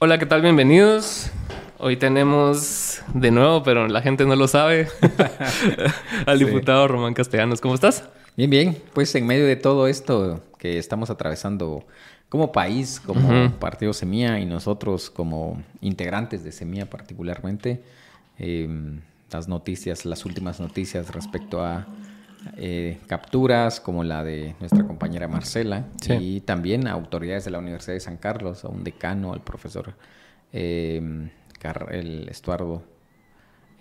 Hola, ¿qué tal? Bienvenidos. Hoy tenemos de nuevo, pero la gente no lo sabe, al diputado Román Castellanos. ¿Cómo estás? Bien, bien. Pues en medio de todo esto que estamos atravesando como país, como Partido Semilla y nosotros como integrantes de Semilla particularmente, em, las noticias, las últimas noticias respecto a eh, capturas como la de nuestra compañera Marcela y también a autoridades de la Universidad de San Carlos, a un decano, al profesor em, el Estuardo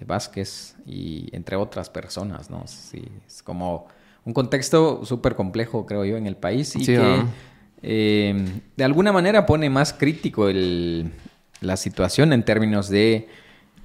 Vázquez y entre otras personas, ¿no? Sí, es como un contexto súper complejo, creo yo, en el país y que eh, de alguna manera pone más crítico el, la situación en términos de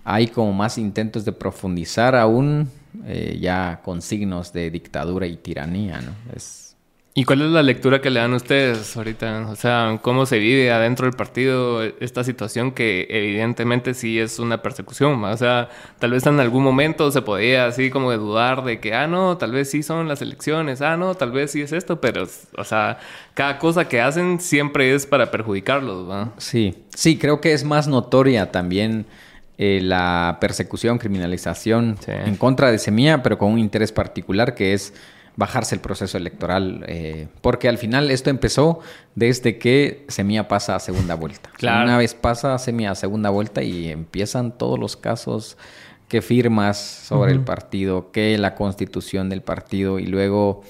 hay como más intentos de profundizar aún eh, ya con signos de dictadura y tiranía, ¿no? Es, ¿Y cuál es la lectura que le dan ustedes ahorita? O sea, ¿cómo se vive adentro del partido esta situación que evidentemente sí es una persecución? O sea, tal vez en algún momento se podía así como de dudar de que, ah, no, tal vez sí son las elecciones, ah, no, tal vez sí es esto, pero, o sea, cada cosa que hacen siempre es para perjudicarlos. Sí, sí, creo que es más notoria también eh, la persecución, criminalización en contra de Semilla, pero con un interés particular que es bajarse el proceso electoral, eh, porque al final esto empezó desde que Semilla pasa a segunda vuelta. Una vez pasa Semilla a segunda vuelta y empiezan todos los casos que firmas sobre el partido, que la constitución del partido y luego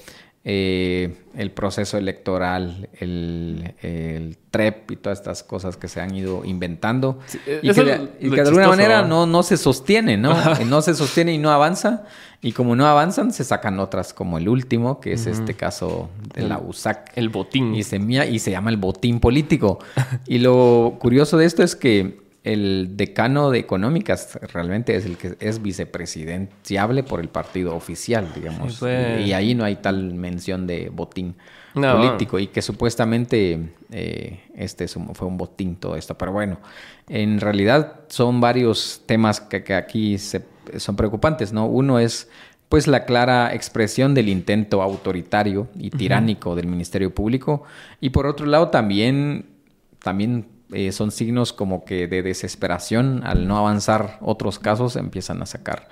eh, el proceso electoral, el, TREP y todas estas cosas que se han ido inventando eh, y, que, de, alguna manera no, no se sostiene, ¿no? no se sostiene y no avanza. Y como no avanzan, se sacan otras como el último, que es este caso de la USAC. El botín. Y se, y se llama el botín político. y lo curioso de esto es que el decano de económicas realmente es el que es vicepresidenciable por el partido oficial, digamos. y, ahí no hay tal mención de botín político y que supuestamente eh, este fue un botín todo esto. Pero bueno, en realidad son varios temas que, aquí son preocupantes, ¿no? Uno es pues la clara expresión del intento autoritario y tiránico del Ministerio Público y por otro lado también también eh, son signos como que de desesperación, al no avanzar otros casos empiezan a sacar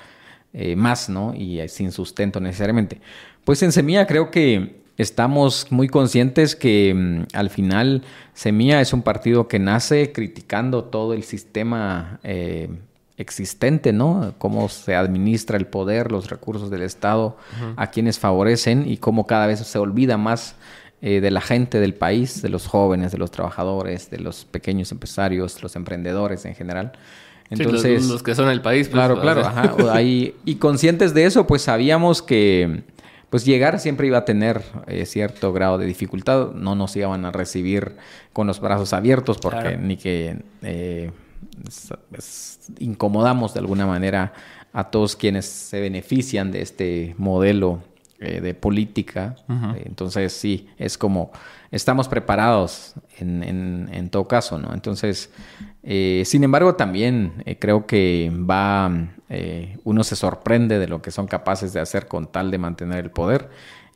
eh, más, ¿no? Y sin sustento necesariamente. Pues en Semilla creo que estamos muy conscientes que mm, al final Semilla es un partido que nace criticando todo el sistema eh, existente, ¿no? Cómo se administra el poder, los recursos del Estado, a quienes favorecen y cómo cada vez se olvida más eh, de la gente del país, de los jóvenes, de los trabajadores, de los pequeños empresarios, los emprendedores en general. Entonces, los, que son el país. Pues, claro, claro. Ajá, y conscientes de eso, pues sabíamos que pues llegar siempre iba a tener eh, cierto grado de dificultad. No nos iban a recibir con los brazos abiertos porque ni que eh, incomodamos de alguna manera a todos quienes se benefician de este modelo eh, de política. Eh, entonces, sí, es como estamos preparados en, en, todo caso, ¿no? Entonces, eh, sin embargo, también creo que va, uno se sorprende de lo que son capaces de hacer con tal de mantener el poder.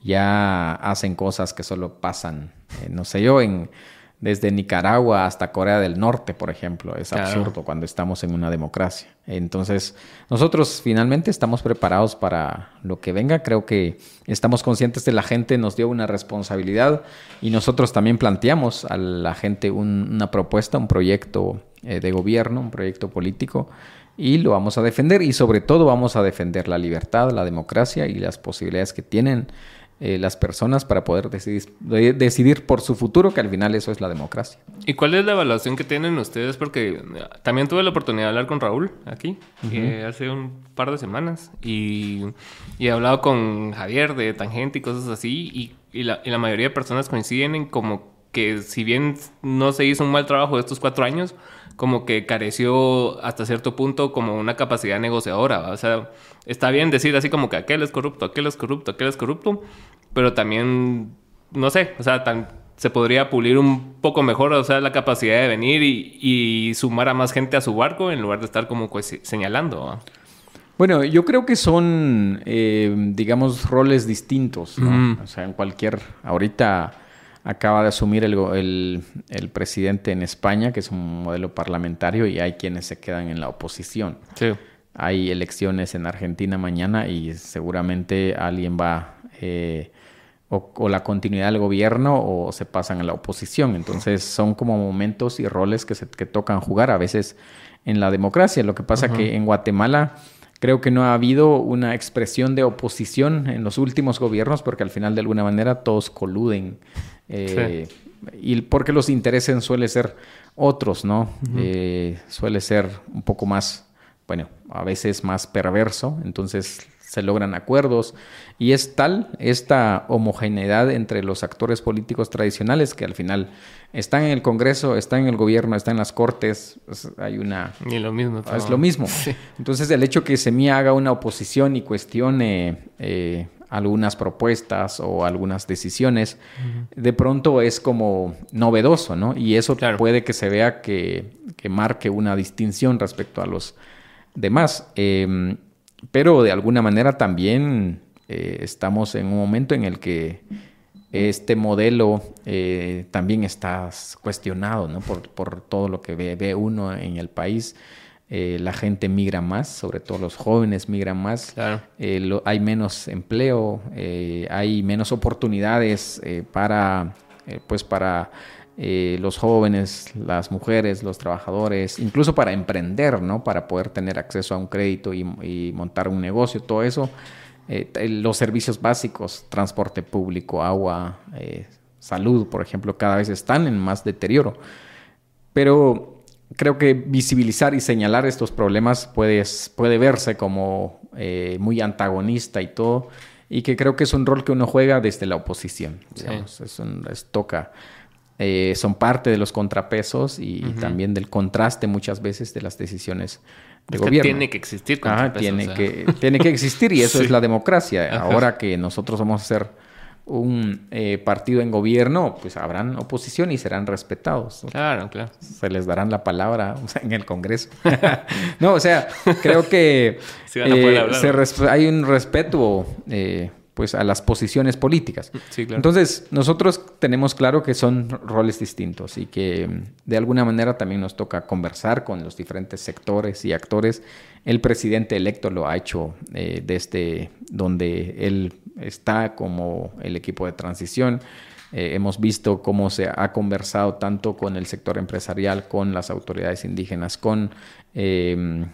Ya hacen cosas que solo pasan, no sé yo, en desde Nicaragua hasta Corea del Norte, por ejemplo. Es absurdo cuando estamos en una democracia. Entonces, nosotros finalmente estamos preparados para lo que venga. Creo que estamos conscientes de la gente, nos dio una responsabilidad y nosotros también planteamos a la gente una propuesta, un proyecto eh, de gobierno, un proyecto político y lo vamos a defender y sobre todo vamos a defender la libertad, la democracia y las posibilidades que tienen eh, las personas para poder decidir, decidir por su futuro, que al final eso es la democracia. ¿Y cuál es la evaluación que tienen ustedes? Porque eh, también tuve la oportunidad de hablar con Raúl aquí, eh, hace un par de semanas, y, he hablado con Javier de Tangente y cosas así, y, la, y la mayoría de personas coinciden en como que si bien no se hizo un mal trabajo de estos cuatro años, como que careció hasta cierto punto como una capacidad negociadora. O sea, está bien decir así como que aquel es corrupto, aquel es corrupto, aquel es corrupto, pero también, no sé, o sea, se podría pulir un poco mejor, o sea, la capacidad de venir y, sumar a más gente a su barco en lugar de estar como pues, señalando. Bueno, yo creo que son, eh, digamos, roles distintos, ¿no? O sea, en cualquier, ahorita acaba de asumir el, el, presidente en España, que es un modelo parlamentario, y hay quienes se quedan en la oposición. Hay elecciones en Argentina mañana y seguramente alguien va eh, o, la continuidad del gobierno o se pasan a la oposición. Entonces son como momentos y roles que se que tocan jugar a veces en la democracia. Lo que pasa que en Guatemala creo que no ha habido una expresión de oposición en los últimos gobiernos porque al final de alguna manera todos coluden. Eh, y porque los intereses suelen ser otros, ¿no? Eh, suele ser un poco más, bueno, a veces más perverso. Entonces se logran acuerdos y es tal esta homogeneidad entre los actores políticos tradicionales que al final están en el Congreso, están en el gobierno, están en las cortes, hay una... Y lo mismo. Es lo mismo. Entonces el hecho que Semilla haga una oposición y cuestione eh, algunas propuestas o algunas decisiones, de pronto es como novedoso, ¿no? Y eso puede que se vea que, que, marque una distinción respecto a los demás. Em, pero de alguna manera también eh, estamos en un momento en el que este modelo eh, también está cuestionado ¿no? por, por, todo lo que ve, ve uno en el país. Eh, la gente migra más, sobre todo los jóvenes migran más, hay menos empleo, hay menos oportunidades para, pues para eh, los jóvenes, las mujeres, los trabajadores, incluso para emprender, ¿no? Para poder tener acceso a un crédito y, montar un negocio, todo eso. Eh, los servicios básicos, transporte público, agua, eh, salud, por ejemplo, cada vez están en más deterioro. Pero creo que visibilizar y señalar estos problemas puede, puede verse como muy antagonista y todo, y que creo que es un rol que uno juega desde la oposición. Digamos. Es, es, toca eh, son parte de los contrapesos y, también del contraste muchas veces de las decisiones de gobierno. tiene que existir tiene, que, tiene que existir y eso es la democracia. Ahora que nosotros vamos a ser un eh, partido en gobierno, pues habrán oposición y serán respetados. Claro, claro. Se les darán la palabra en el Congreso. no, o sea, creo que eh, hay un respeto pues a las posiciones políticas. Entonces, nosotros tenemos claro que son roles distintos y que mm, de alguna manera también nos toca conversar con los diferentes sectores y actores. El presidente electo lo ha hecho eh, desde donde él está como el equipo de transición. Eh, hemos visto cómo se ha conversado tanto con el sector empresarial, con las autoridades indígenas, con eh,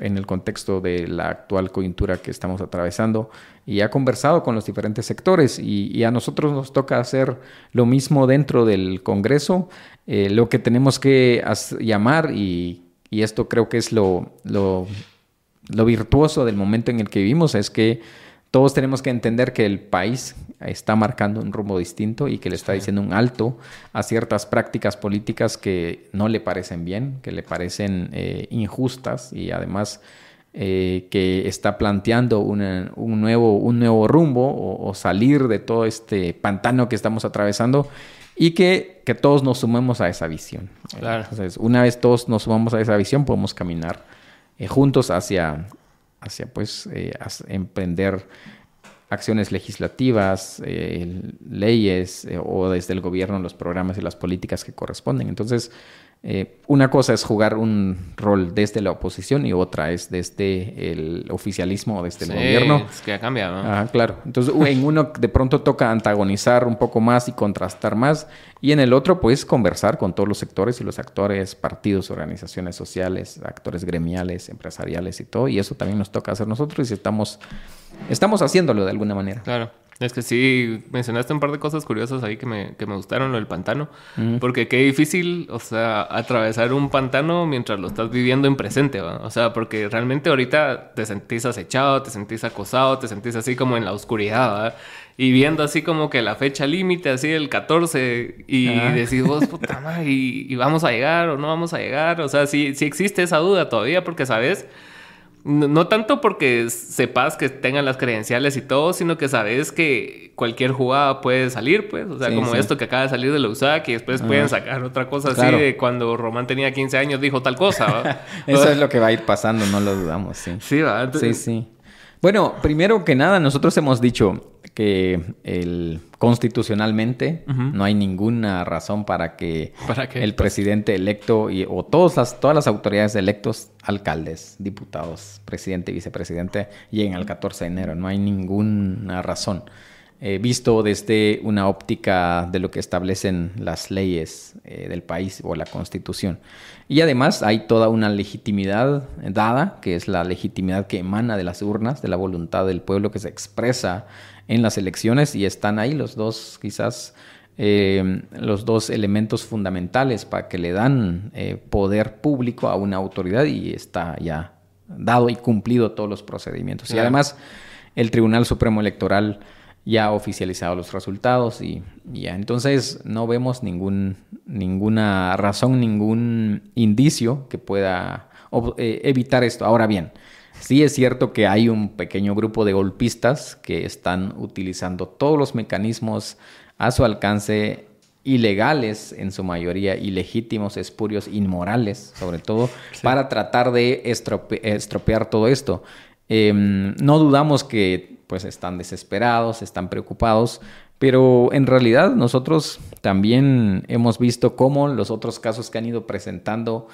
en el contexto de la actual coyuntura que estamos atravesando y ha conversado con los diferentes sectores y, a nosotros nos toca hacer lo mismo dentro del Congreso. Eh, lo que tenemos que llamar y, esto creo que es lo, lo virtuoso del momento en el que vivimos es que todos tenemos que entender que el país está marcando un rumbo distinto y que le está diciendo un alto a ciertas prácticas políticas que no le parecen bien, que le parecen eh, injustas y además eh, que está planteando un, nuevo, un nuevo rumbo o, salir de todo este pantano que estamos atravesando y que, que todos nos sumemos a esa visión. Entonces, una vez todos nos sumamos a esa visión, podemos caminar eh, juntos hacia, hacia pues, emprender acciones legislativas, eh, leyes eh, o desde el gobierno los programas y las políticas que corresponden. Entonces, eh, una cosa es jugar un rol desde la oposición y otra es desde el oficialismo o desde el gobierno. Es que ha cambiado. Ah, claro. Entonces, en uno de pronto toca antagonizar un poco más y contrastar más, y en el otro, pues, conversar con todos los sectores y los actores, partidos, organizaciones sociales, actores gremiales, empresariales y todo, y eso también nos toca hacer nosotros y estamos, estamos haciéndolo de alguna manera. Claro. Es que sí, mencionaste un par de cosas curiosas ahí que me, que me gustaron, lo del pantano. Porque qué difícil, o sea, atravesar un pantano mientras lo estás viviendo en presente, ¿va? O sea, porque realmente ahorita te sentís acechado, te sentís acosado, te sentís así como en la oscuridad, ¿va? Y viendo así como que la fecha límite, así el 14, y decís vos, puta madre, y, y, vamos a llegar o no vamos a llegar. O sea, sí, sí existe esa duda todavía, porque sabes no, tanto porque sepas que tengan las credenciales y todo, sino que sabes que cualquier jugada puede salir, pues. O sea, como esto que acaba de salir de la USAC y después pueden sacar otra cosa así de cuando Román tenía 15 años dijo tal cosa. Eso es lo que va a ir pasando, no lo dudamos, sí. Sí, ¿va? Sí, sí. Bueno, primero que nada, nosotros hemos dicho que el, constitucionalmente no hay ninguna razón para que, el presidente electo y, o todas las, todas las autoridades electos, alcaldes, diputados, presidente y vicepresidente, lleguen al 14 de enero. No hay ninguna razón. Eh, visto desde una óptica de lo que establecen las leyes eh, del país o la constitución. Y además hay toda una legitimidad dada, que es la legitimidad que emana de las urnas, de la voluntad del pueblo que se expresa en las elecciones y están ahí los dos quizás eh, los dos elementos fundamentales para que le dan poder público a una autoridad y está ya dado y cumplido todos los procedimientos. Y además el Tribunal Supremo Electoral ya ha oficializado los resultados y, ya. Entonces no vemos ningún, ninguna razón, ningún indicio que pueda eh, evitar esto. Ahora bien, sí es cierto que hay un pequeño grupo de golpistas que están utilizando todos los mecanismos a su alcance ilegales en su mayoría, ilegítimos, espurios, inmorales, sobre todo, para tratar de estropear todo esto. Em, no dudamos que pues están desesperados, están preocupados, pero en realidad nosotros también hemos visto cómo los otros casos que han ido presentando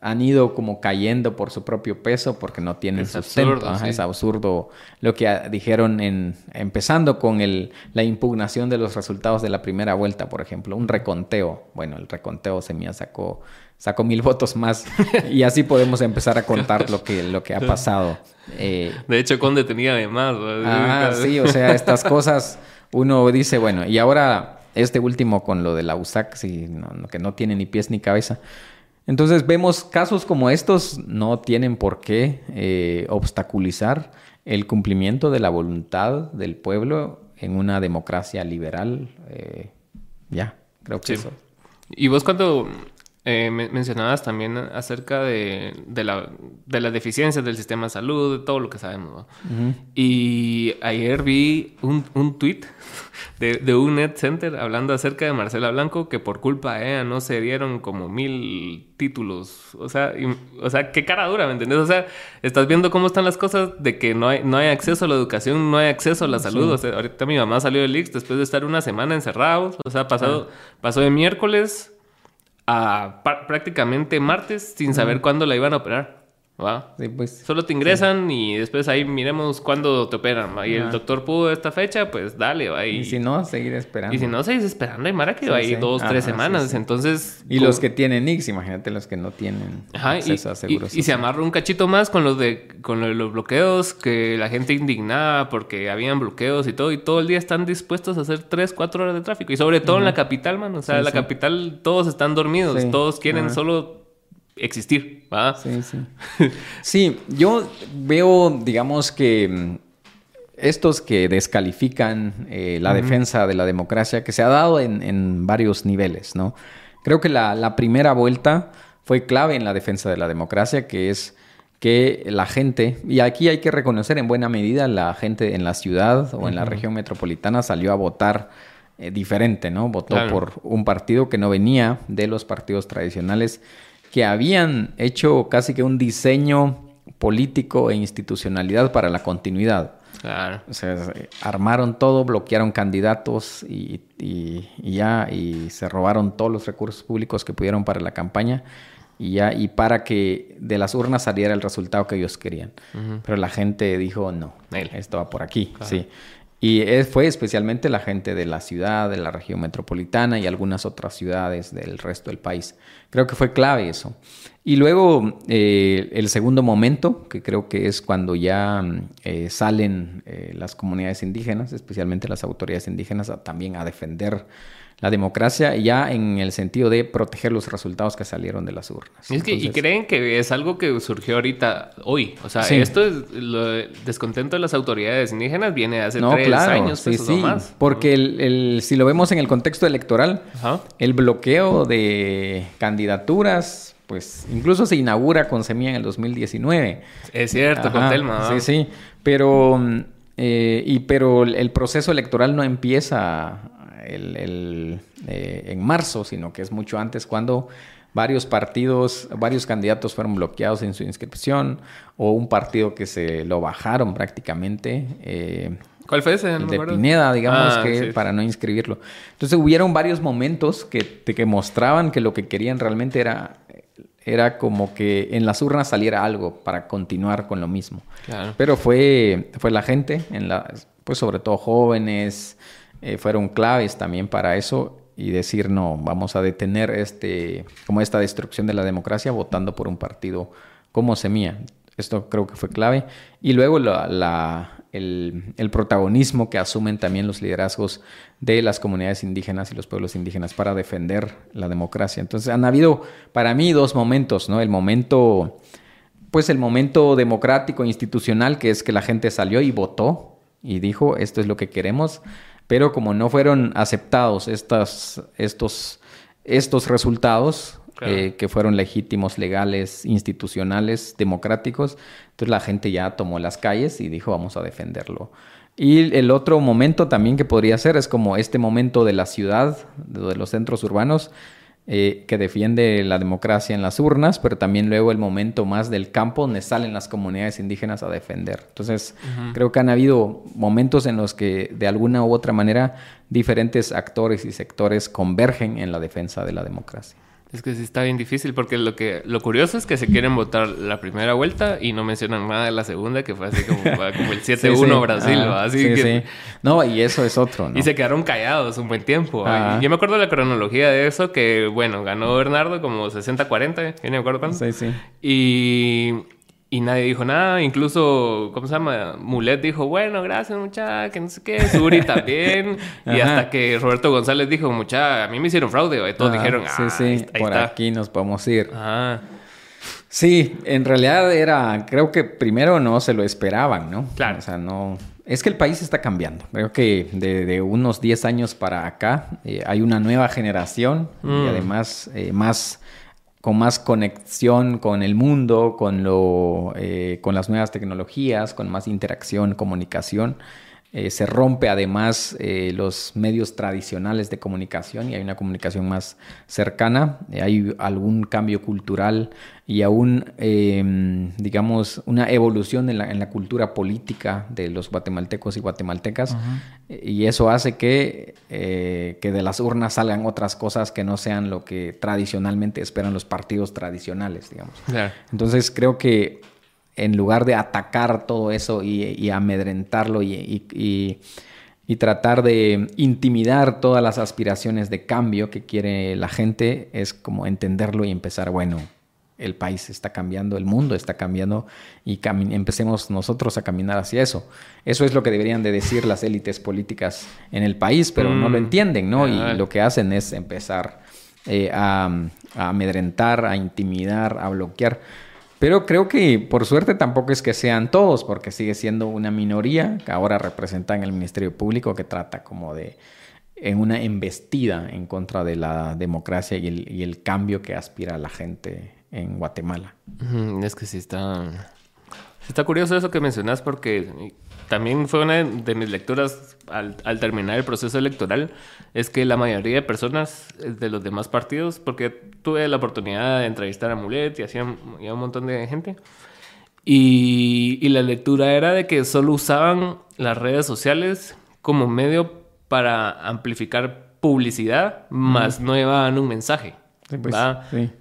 han ido como cayendo por su propio peso porque no tienen es sustento. Es absurdo lo que dijeron en empezando con el, la impugnación de los resultados de la primera vuelta, por ejemplo, un reconteo. Bueno, el reconteo se me sacó sacó mil votos más y así podemos empezar a contar lo que, lo que ha pasado. Eh, de hecho, Conde tenía de más. Ah, sí, o sea, estas cosas uno dice, bueno, y ahora este último con lo de la USAC, sí, que no tiene ni pies ni cabeza. Entonces vemos casos como estos no tienen por qué eh, obstaculizar el cumplimiento de la voluntad del pueblo en una democracia liberal. Eh, ya, creo que eso. Y vos cuando eh, mencionabas también acerca de, de, la, de, las deficiencias del sistema de salud, de todo lo que sabemos. Y ayer vi un, un tweet de, de, un net center hablando acerca de Marcela Blanco que por culpa de ella no se dieron como mil títulos. O sea, o sea, qué cara dura, ¿me entiendes? O sea, estás viendo cómo están las cosas de que no hay, no hay acceso a la educación, no hay acceso a la salud. O sea, ahorita mi mamá salió del IX después de estar una semana encerrados. O sea, pasado, pasó de miércoles a prácticamente martes sin saber cuándo la iban a operar. ¿Va? pues. Solo te ingresan y después ahí miremos cuándo te operan. Y el doctor pudo esta fecha, pues dale, va. Y, si no, seguir esperando. Y si no, seguís esperando. Hay Mara que va ahí dos, tres semanas. Entonces. Y los que tienen X, imagínate los que no tienen Ajá, y, y, se amarra un cachito más con los de con los bloqueos, que la gente indignada porque habían bloqueos y todo. Y todo el día están dispuestos a hacer tres, cuatro horas de tráfico. Y sobre todo en la capital, man. O sea, en la capital todos están dormidos. Todos quieren solo existir, ¿va? Sí, sí. sí, yo veo, digamos que mm, estos que descalifican eh, la defensa de la democracia, que se ha dado en, varios niveles, ¿no? Creo que la, primera vuelta fue clave en la defensa de la democracia, que es que la gente, y aquí hay que reconocer en buena medida, la gente en la ciudad o en la región metropolitana salió a votar eh, diferente, ¿no? Votó por un partido que no venía de los partidos tradicionales que habían hecho casi que un diseño político e institucionalidad para la continuidad. Claro. O sea, armaron todo, bloquearon candidatos y, ya, y se robaron todos los recursos públicos que pudieron para la campaña y ya, y para que de las urnas saliera el resultado que ellos querían. Pero la gente dijo, no, esto va por aquí, sí. Y fue especialmente la gente de la ciudad, de la región metropolitana y algunas otras ciudades del resto del país. Creo que fue clave eso. Y luego eh, el segundo momento, que creo que es cuando ya eh, salen eh, las comunidades indígenas, especialmente las autoridades indígenas, también a defender la democracia ya en el sentido de proteger los resultados que salieron de las urnas. Y, y creen que es algo que surgió ahorita, hoy. O sea, esto es el descontento de las autoridades indígenas viene hace no, tres años sí, sí. más. Porque el, si lo vemos en el contexto electoral, el bloqueo de candidaturas, pues incluso se inaugura con Semilla en el 2019. Es cierto, con Telma. Sí, sí. Pero, eh, y, pero el proceso electoral no empieza el, eh, en marzo, sino que es mucho antes cuando varios partidos, varios candidatos fueron bloqueados en su inscripción o un partido que se lo bajaron prácticamente. Eh, ¿Cuál fue ese? el de Pineda, digamos Ah, que sí. para no inscribirlo. Entonces hubieron varios momentos que, que mostraban que lo que querían realmente era, era como que en las urnas saliera algo para continuar con lo mismo. Claro. Pero fue, fue la gente, en la, pues sobre todo jóvenes, eh, fueron claves también para eso y decir no, vamos a detener este, como esta destrucción de la democracia votando por un partido como Semilla. Esto creo que fue clave. Y luego la, el, el protagonismo que asumen también los liderazgos de las comunidades indígenas y los pueblos indígenas para defender la democracia. Entonces han habido para mí dos momentos, ¿no? El momento pues el momento democrático institucional que es que la gente salió y votó y dijo esto es lo que queremos, pero como no fueron aceptados estas, estos, estos resultados Claro. eh, que fueron legítimos, legales, institucionales, democráticos, entonces la gente ya tomó las calles y dijo vamos a defenderlo. Y el otro momento también que podría ser es como este momento de la ciudad, de los centros urbanos, eh, que defiende la democracia en las urnas, pero también luego el momento más del campo donde salen las comunidades indígenas a defender. Entonces, creo que han habido momentos en los que de alguna u otra manera diferentes actores y sectores convergen en la defensa de la democracia. Es que sí está bien difícil porque lo que lo curioso es que se quieren votar la primera vuelta y no mencionan nada de la segunda que fue así como, como el 7-1 Sí, sí. Brasil, Ah, así sí, que sí. No, y eso es otro, ¿no? y se quedaron callados un buen tiempo. Yo me acuerdo de la cronología de eso que bueno, ganó Bernardo como 60-40, ya no me acuerdo cuánto. Sí, sí. Y, y nadie dijo nada. Incluso, ¿cómo se llama? Mulet dijo, bueno, gracias, mucha, que no sé qué. Suri también. y Ajá. hasta que Roberto González dijo, mucha, a mí me hicieron fraude. Y todos Ah, dijeron, ah, sí, sí, ahí está, ahí por está". aquí nos podemos ir. Ajá. Sí, en realidad era, creo que primero no se lo esperaban, ¿no? Claro. O sea, no... Es que el país está cambiando. Creo que de, de unos 10 años para acá eh, hay una nueva generación Mm. y además eh, más con más conexión con el mundo, con, lo, eh, con las nuevas tecnologías, con más interacción, comunicación. Eh, se rompe además eh, los medios tradicionales de comunicación y hay una comunicación más cercana. Eh, hay algún cambio cultural y aún, eh, digamos, una evolución en la, en la cultura política de los guatemaltecos y guatemaltecas. Y eso hace que, que de las urnas salgan otras cosas que no sean lo que tradicionalmente esperan los partidos tradicionales, digamos. Entonces creo que en lugar de atacar todo eso y, y amedrentarlo y, y- tratar de intimidar todas las aspiraciones de cambio que quiere la gente, es como entenderlo y empezar, bueno, el país está cambiando, el mundo está cambiando y cami- empecemos nosotros a caminar hacia eso. Eso es lo que deberían de decir las élites políticas en el país, pero no lo Mm. entienden, ¿no? Y lo que hacen es empezar eh, a, a amedrentar, a intimidar, a bloquear. Pero creo que por suerte tampoco es que sean todos, porque sigue siendo una minoría que ahora representa en el Ministerio Público que trata como de en una embestida en contra de la democracia y el, el cambio que aspira la gente en Guatemala. Es que sí está... está curioso eso que mencionas porque también fue una de mis lecturas al, al terminar el proceso electoral, es que la mayoría de personas eh, de los demás partidos, porque tuve la oportunidad de entrevistar a Mulet y hacía a un montón de gente, y, y la lectura era de que solo usaban las redes sociales como medio para amplificar publicidad, más no llevaban un mensaje. Sí, pues.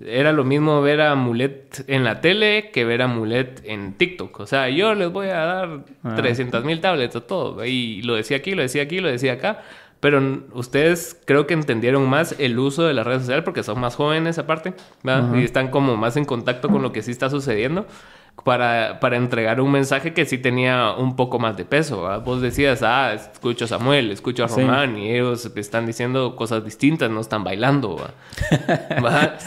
Era lo mismo ver a Mulet en la tele que ver a Mulet en TikTok. O sea, yo les voy a dar Ah. 300 mil tablets a todo. Y lo decía aquí, lo decía aquí, lo decía acá. Pero ustedes creo que entendieron más el uso de las redes sociales porque son más jóvenes aparte. Y están como más en contacto con lo que sí está sucediendo. Para, para entregar un mensaje que sí tenía un poco más de peso. Vos decías, ah, escucho a Samuel, escucho a Sí. Román y ellos están diciendo cosas distintas, no están bailando.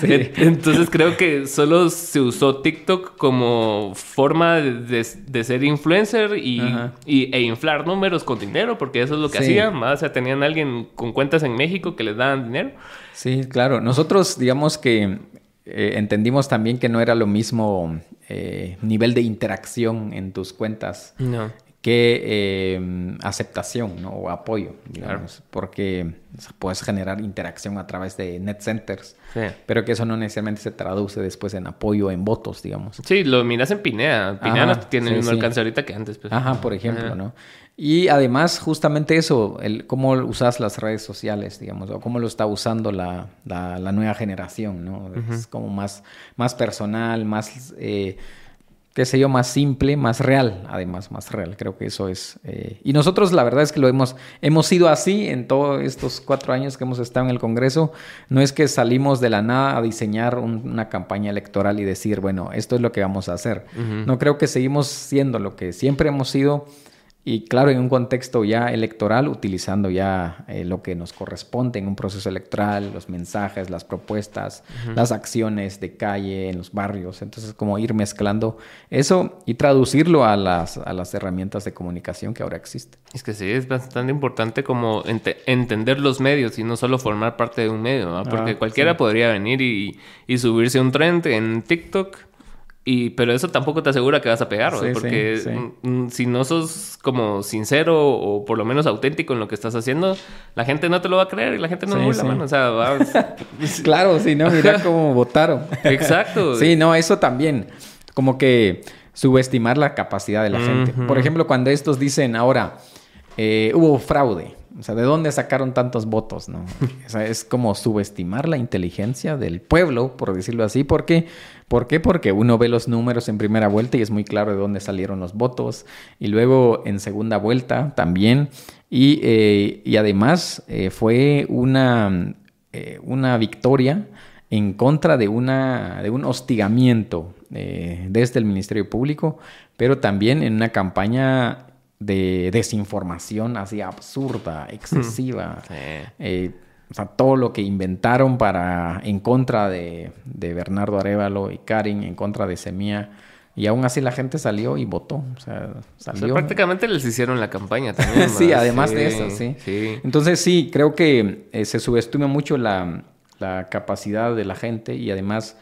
Entonces creo que solo se usó TikTok como forma de, de- ser influencer y, y- e inflar números con dinero, porque eso es lo que Sí. hacían. O sea, tenían alguien con cuentas en México que les daban dinero. Sí, claro. Nosotros, digamos que eh, entendimos también que no era lo mismo eh, nivel de interacción en tus cuentas No. Que em, aceptación ¿no? o apoyo, digamos, porque puedes generar interacción a través de net centers, pero que eso no necesariamente se traduce después en apoyo en votos, digamos. Sí, lo miras en Pinea. Pinea no tiene el mismo alcance ahorita que antes. Pues. Ajá, por ejemplo, ¿no? Y además, justamente eso, el, cómo usas las redes sociales, digamos, o cómo lo está usando la, la, nueva generación, ¿no? Es como más, más personal, más... Eh, qué sé yo, más simple, más real, además, más real. Creo que eso es... Eh, y nosotros la verdad es que lo hemos, hemos sido así en todos estos cuatro años que hemos estado en el Congreso. No es que salimos de la nada a diseñar una campaña electoral y decir, bueno, esto es lo que vamos a hacer. No creo que seguimos siendo lo que siempre hemos sido y claro, en un contexto ya electoral, utilizando ya eh, lo que nos corresponde en un proceso electoral, los mensajes, las propuestas, las acciones de calle en los barrios. Entonces, como ir mezclando eso y traducirlo a las, a las herramientas de comunicación que ahora existen. Es que sí, es bastante importante como entender los medios y no solo formar parte de un medio, porque ah, cualquiera podría venir y, y subirse un trend en TikTok y, pero eso tampoco te asegura que vas a pegar, porque si no sos como sincero o por lo menos auténtico en lo que estás haciendo, la gente no te lo va a creer y la gente no mueve la mano. O sea, va... claro, si no, mira cómo votaron. Exacto. sí, no, eso también. Como que subestimar la capacidad de la gente. Por ejemplo, cuando estos dicen ahora, eh, hubo fraude. O sea, ¿de dónde sacaron tantos votos? No? O sea, es como subestimar la inteligencia del pueblo, por decirlo así. ¿Por qué? ¿Por qué? Porque uno ve los números en primera vuelta y es muy claro de dónde salieron los votos. Y luego en segunda vuelta también. Y, eh, y además eh, fue una, eh, una victoria en contra de, una, de un hostigamiento desde el Ministerio Público, pero también en una campaña de desinformación así absurda, excesiva. Eh, o sea, todo lo que inventaron para en contra de, Bernardo Arevalo y Karin, en contra de Semía. Y aún así la gente salió y votó. O sea, salió. prácticamente les hicieron la campaña también. sí, además de eso, sí. Entonces sí, creo que eh, se subestima mucho la, capacidad de la gente y además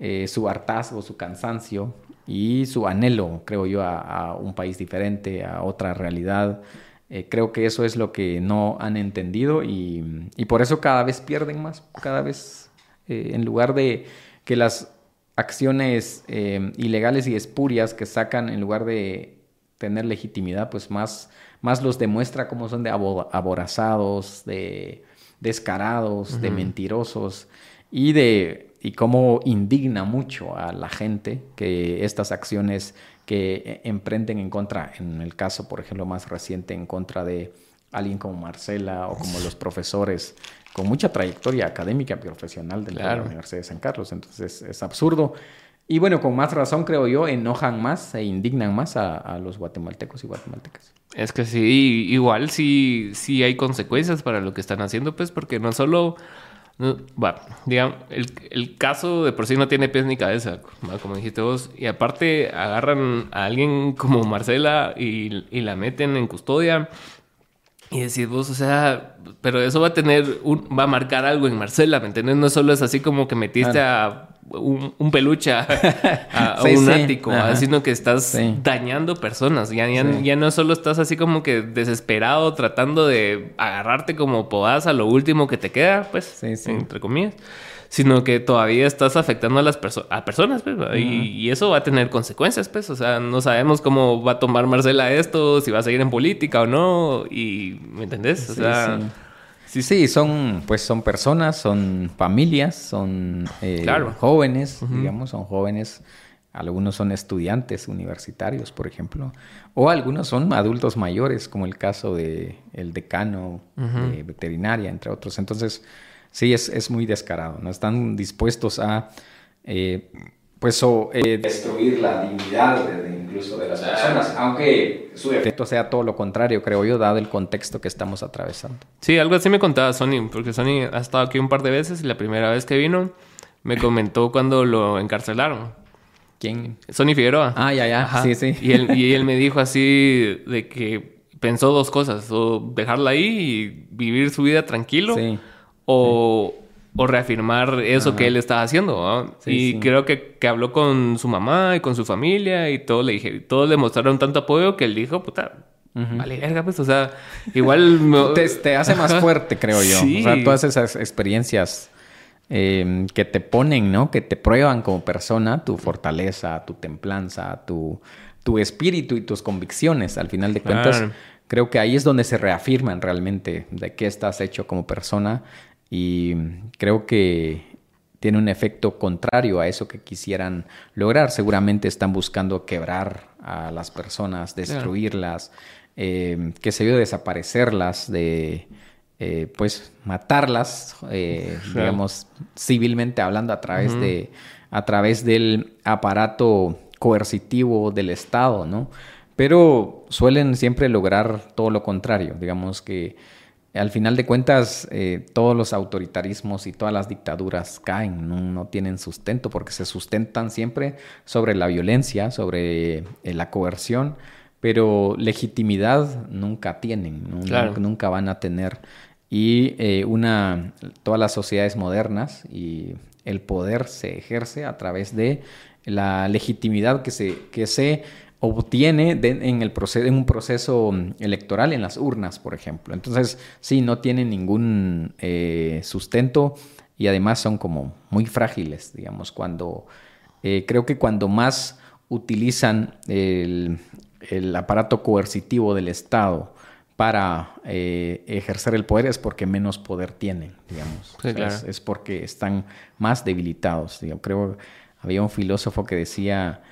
eh, su hartazgo, su cansancio y su anhelo, creo yo, a, un país diferente, a otra realidad. Eh, creo que eso es lo que no han entendido y, por eso cada vez pierden más, cada vez eh, en lugar de que las acciones eh, ilegales y espurias que sacan en lugar de tener legitimidad, pues más, más los demuestra como son de aborazados, de descarados, de mentirosos y de y cómo indigna mucho a la gente que estas acciones que emprenden en contra, en el caso, por ejemplo, más reciente, en contra de alguien como Marcela o como los profesores con mucha trayectoria académica y profesional de la Universidad de San Carlos. Entonces es absurdo. Y bueno, con más razón, creo yo, enojan más e indignan más a, los guatemaltecos y guatemaltecas. Es que sí, igual sí, sí hay consecuencias para lo que están haciendo, pues, porque no solo bueno, digamos, el, caso de por sí no tiene pies ni cabeza, como dijiste vos. Y aparte agarran a alguien como Marcela y, la meten en custodia. Y decís vos, o sea, pero eso va a tener, un, va a marcar algo en Marcela, ¿me entiendes? No solo es así como que metiste a un, peluche a, un ático, sino que estás dañando personas. Ya, ya, no solo estás así como que desesperado tratando de agarrarte como podás a lo último que te queda, pues, entre comillas, sino que todavía estás afectando a las a personas, pues, y, eso va a tener consecuencias, pues, o sea, no sabemos cómo va a tomar Marcela esto, si va a seguir en política o no, y, ¿me entendés? O sea... Sí, sí, son, pues son personas, son familias, son eh, jóvenes, digamos, son jóvenes. Algunos son estudiantes universitarios, por ejemplo, o algunos son adultos mayores, como el caso de el decano de veterinaria, entre otros. Entonces, sí, es, es muy descarado. No están dispuestos a eh, pues o, eh, destruir la dignidad de, incluso de las personas, aunque su efecto sea todo lo contrario, creo yo, dado el contexto que estamos atravesando. Sí, algo así me contaba Sony, porque Sony ha estado aquí un par de veces y la primera vez que vino me comentó cuando lo encarcelaron. ¿Quién? Sony Figueroa. Ah, ya, ya. Sí, sí. Y él, y él me dijo así de que pensó dos cosas, o dejarla ahí y vivir su vida tranquilo, o o reafirmar eso que él estaba haciendo. y creo que, que, habló con su mamá y con su familia y todo le dije, todos le mostraron tanto apoyo que él dijo, puta, Vale, verga, pues, o sea, igual... te, hace más fuerte, creo yo. O sea, todas esas experiencias em, que te ponen, ¿no? Que te prueban como persona tu fortaleza, tu templanza, tu, tu espíritu y tus convicciones. Al final de cuentas, creo que ahí es donde se reafirman realmente de qué estás hecho como persona y creo que tiene un efecto contrario a eso que quisieran lograr. Seguramente están buscando quebrar a las personas, destruirlas, eh, que se vio desaparecerlas, de eh, pues matarlas, eh, digamos, civilmente hablando a través de a través del aparato coercitivo del Estado, ¿no? Pero suelen siempre lograr todo lo contrario, digamos que al final de cuentas todos los autoritarismos y todas las dictaduras caen, no, tienen sustento porque se sustentan siempre sobre la violencia, sobre la coerción, pero legitimidad nunca tienen, nunca, van a tener. Y eh, una, todas las sociedades modernas y el poder se ejerce a través de la legitimidad que se, que se obtiene en, el proceso, en un proceso electoral, en las urnas, por ejemplo. Entonces, sí, no tienen ningún eh, sustento y además son como muy frágiles, digamos, cuando eh, creo que cuando más utilizan el, el aparato coercitivo del Estado para eh, ejercer el poder es porque menos poder tienen, digamos. es, porque están más debilitados. Creo había un filósofo que decía,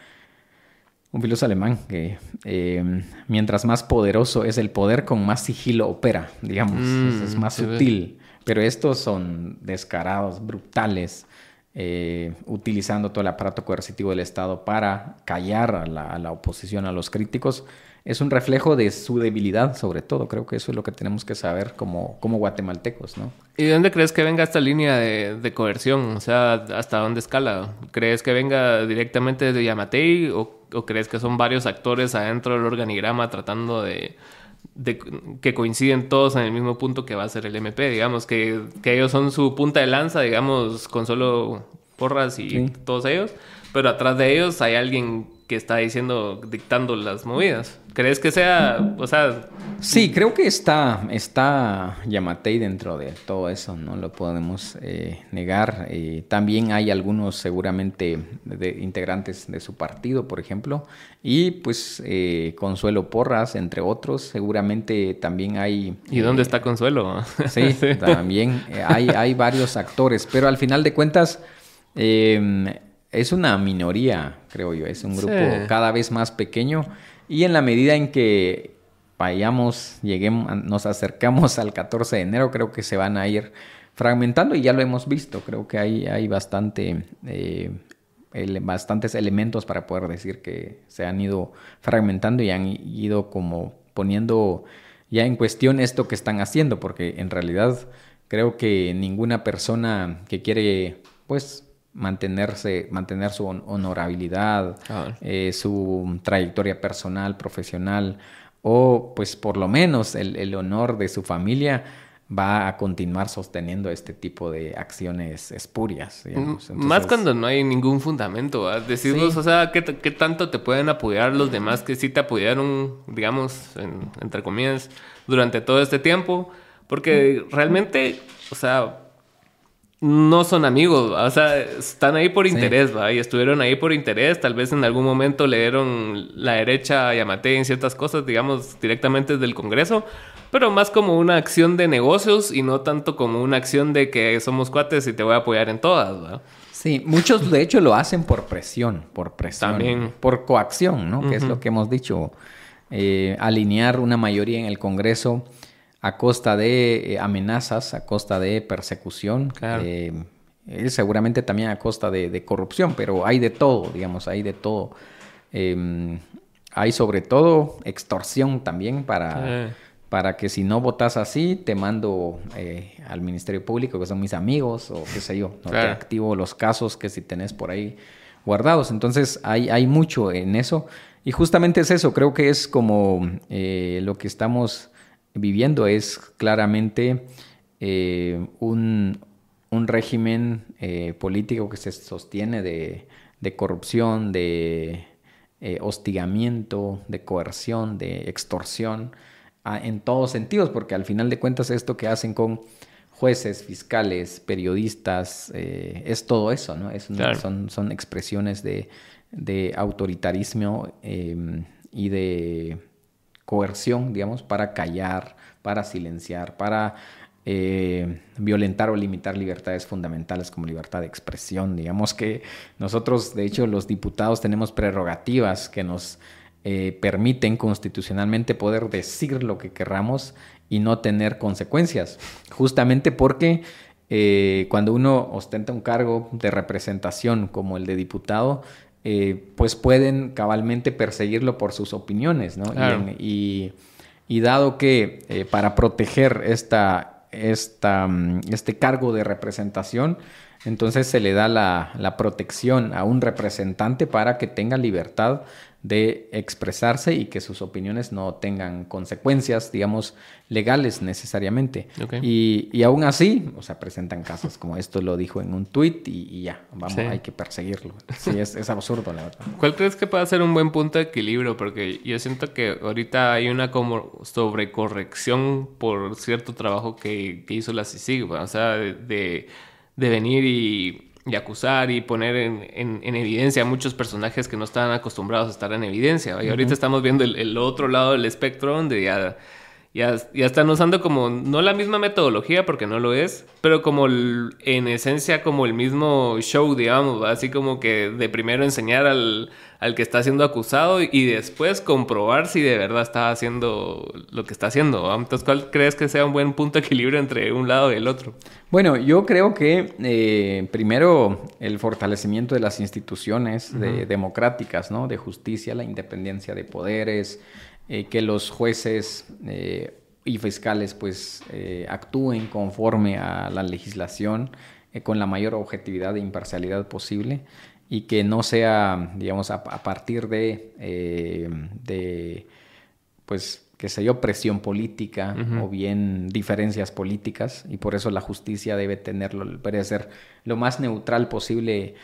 un filósofo alemán, que eh, mientras más poderoso es el poder, con más sigilo opera, digamos, es, mm, más sutil. Pero estos son descarados, brutales, eh, utilizando todo el aparato coercitivo del Estado para callar a la, oposición, a los críticos, es un reflejo de su debilidad, sobre todo. Creo que eso es lo que tenemos que saber como, como guatemaltecos, ¿no? ¿Y de dónde crees que venga esta línea de, coerción? O sea, ¿hasta dónde escala? ¿Crees que venga directamente de Yamatei o crees que son varios actores adentro del organigrama tratando de que coinciden todos en el mismo punto que va a ser el MP, digamos, que, ellos son su punta de lanza, digamos, con solo porras y todos ellos, pero atrás de ellos hay alguien que está diciendo, dictando las movidas. ¿Crees que sea, o sea... Sí, creo que está, está Yamatei dentro de todo eso, no lo podemos eh, negar. Eh, también hay algunos seguramente de, integrantes de su partido, por ejemplo, y pues eh, Consuelo Porras, entre otros, seguramente también hay... ¿Y dónde está Consuelo? sí, también hay, hay varios actores, pero al final de cuentas es una minoría, creo yo, es un grupo cada vez más pequeño. Y en la medida en que vayamos, lleguemos, nos acercamos al 14 de enero, creo que se van a ir fragmentando y ya lo hemos visto, creo que hay, hay bastante, eh, bastantes elementos para poder decir que se han ido fragmentando y han ido como poniendo ya en cuestión esto que están haciendo, porque en realidad creo que ninguna persona que quiere pues mantenerse, mantener su honorabilidad, eh, su trayectoria personal, profesional, o pues por lo menos el, honor de su familia va a continuar sosteniendo este tipo de acciones espurias. Más cuando no hay ningún fundamento, decirnos, o sea, ¿qué, ¿qué, tanto te pueden apoyar los demás que sí te apoyaron, digamos, entre comillas, durante todo este tiempo? Porque realmente, o sea, no son amigos, o sea, están ahí por interés, ¿va? Y estuvieron ahí por interés, tal vez en algún momento leyeron la derecha a Yamate en ciertas cosas, digamos, directamente desde el Congreso, pero más como una acción de negocios y no tanto como una acción de que somos cuates y te voy a apoyar en todas, ¿va? Sí, muchos de hecho lo hacen por presión, por presión, También. por coacción, ¿no? Que es lo que hemos dicho, eh, alinear una mayoría en el Congreso a costa de eh, amenazas, a costa de persecución, eh, seguramente también a costa de, corrupción, pero hay de todo, digamos, hay de todo. Em, hay sobre todo extorsión también para, para que si no votas así, te mando eh, al Ministerio Público, que son mis amigos, o qué sé yo, no te activo los casos que si tenés por ahí guardados. Entonces hay, hay mucho en eso. Y justamente es eso, creo que es como lo que estamos viviendo es claramente eh, un, un régimen eh, político que se sostiene de, corrupción, de eh, hostigamiento, de coerción, de extorsión, en todos sentidos, porque al final de cuentas esto que hacen con jueces, fiscales, periodistas, es todo eso, ¿no? Es son, son, expresiones de, de autoritarismo em, y de coerción, digamos, para callar, para silenciar, para eh, violentar o limitar libertades fundamentales como libertad de expresión. Digamos que nosotros, de hecho, los diputados tenemos prerrogativas que nos eh, permiten constitucionalmente poder decir lo que querramos y no tener consecuencias, justamente porque eh, cuando uno ostenta un cargo de representación como el de diputado, pues pueden cabalmente perseguirlo por sus opiniones, ¿no? Y, y, dado que para proteger esta esta, mm, este cargo de representación, entonces se le da la, la, protección a un representante para que tenga libertad de expresarse y que sus opiniones no tengan consecuencias, digamos, legales necesariamente. Y, y, aún así, o sea, presentan casos como esto lo dijo en un tuit y, ya, vamos, hay que perseguirlo. Sí, es, es, absurdo, la verdad. ¿Cuál crees que puede ser un buen punto de equilibrio? Porque yo siento que ahorita hay una como sobrecorrección por cierto trabajo que, que hizo la CICIG, o sea, de, de venir y y acusar y poner en, en, evidencia a muchos personajes que no estaban acostumbrados a estar en evidencia. Y ahorita estamos viendo el, el, otro lado del espectro donde ya ya, ya están usando como, no la misma metodología porque no lo es, pero como en esencia como el mismo show, digamos, así como que de primero enseñar al, al, que está siendo acusado y después comprobar si de verdad está haciendo lo que está haciendo. Entonces, ¿cuál crees que sea un buen punto de equilibrio entre un lado y el otro? Bueno, yo creo que eh, primero el fortalecimiento de las instituciones democráticas, ¿no? De justicia, la independencia de poderes, eh, que los jueces eh, y fiscales pues eh, actúen conforme a la legislación con la mayor objetividad e imparcialidad posible y que no sea, digamos, a, partir de, de, pues, qué sé yo, presión política o bien diferencias políticas y por eso la justicia debe tenerlo, debe ser lo más neutral posible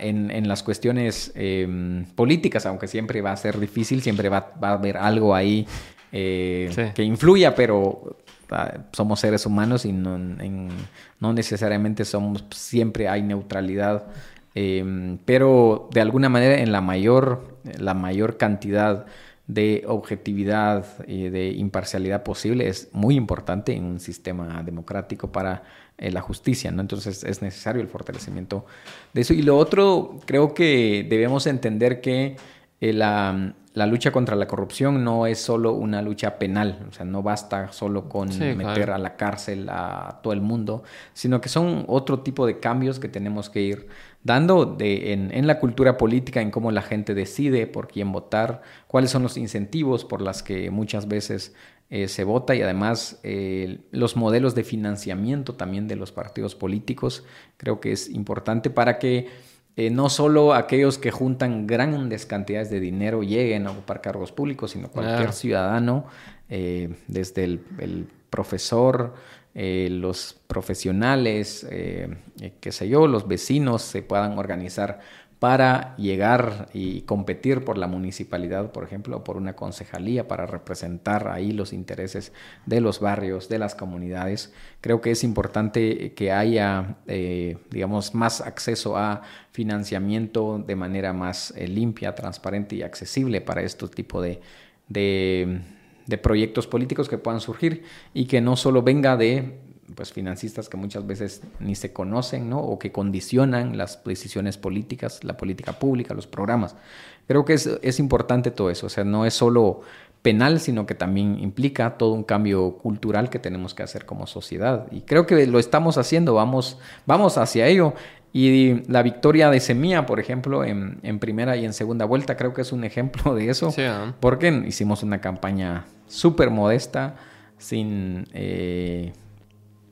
en, las cuestiones em, políticas, aunque siempre va a ser difícil, siempre va, a haber algo ahí eh, que influya, pero ah, somos seres humanos y no, no, necesariamente somos, siempre hay neutralidad, em, pero de alguna manera en la mayor, la mayor cantidad de objetividad y de imparcialidad posible es muy importante en un sistema democrático para eh, la justicia, ¿no? Entonces es necesario el fortalecimiento de eso. Y lo otro, creo que debemos entender que eh, la, lucha contra la corrupción no es solo una lucha penal, o sea, no basta solo con meter a la cárcel a todo el mundo, sino que son otro tipo de cambios que tenemos que ir dando de, en, en, la cultura política, en cómo la gente decide por quién votar, cuáles son los incentivos por las que muchas veces eh, se vota y además eh, los modelos de financiamiento también de los partidos políticos creo que es importante para que eh, no solo aquellos que juntan grandes cantidades de dinero lleguen a ocupar cargos públicos, sino cualquier ciudadano, desde el, profesor, los profesionales, qué sé yo, los vecinos se puedan organizar para llegar y competir por la municipalidad, por ejemplo, o por una concejalía para representar ahí los intereses de los barrios, de las comunidades. Creo que es importante que haya, eh, digamos, más acceso a financiamiento de manera más eh, limpia, transparente y accesible para este tipo de, de, de proyectos políticos que puedan surgir y que no solo venga de pues financistas que muchas veces ni se conocen, ¿no? O que condicionan las decisiones políticas, la política pública, los programas. Creo que es, es importante todo eso, o sea, no es solo penal, sino que también implica todo un cambio cultural que tenemos que hacer como sociedad. Y creo que lo estamos haciendo, vamos, vamos hacia ello. Y la victoria de Semilla, por ejemplo, en, en, primera y en segunda vuelta, creo que es un ejemplo de eso, porque hicimos una campaña súper modesta, sin... Eh,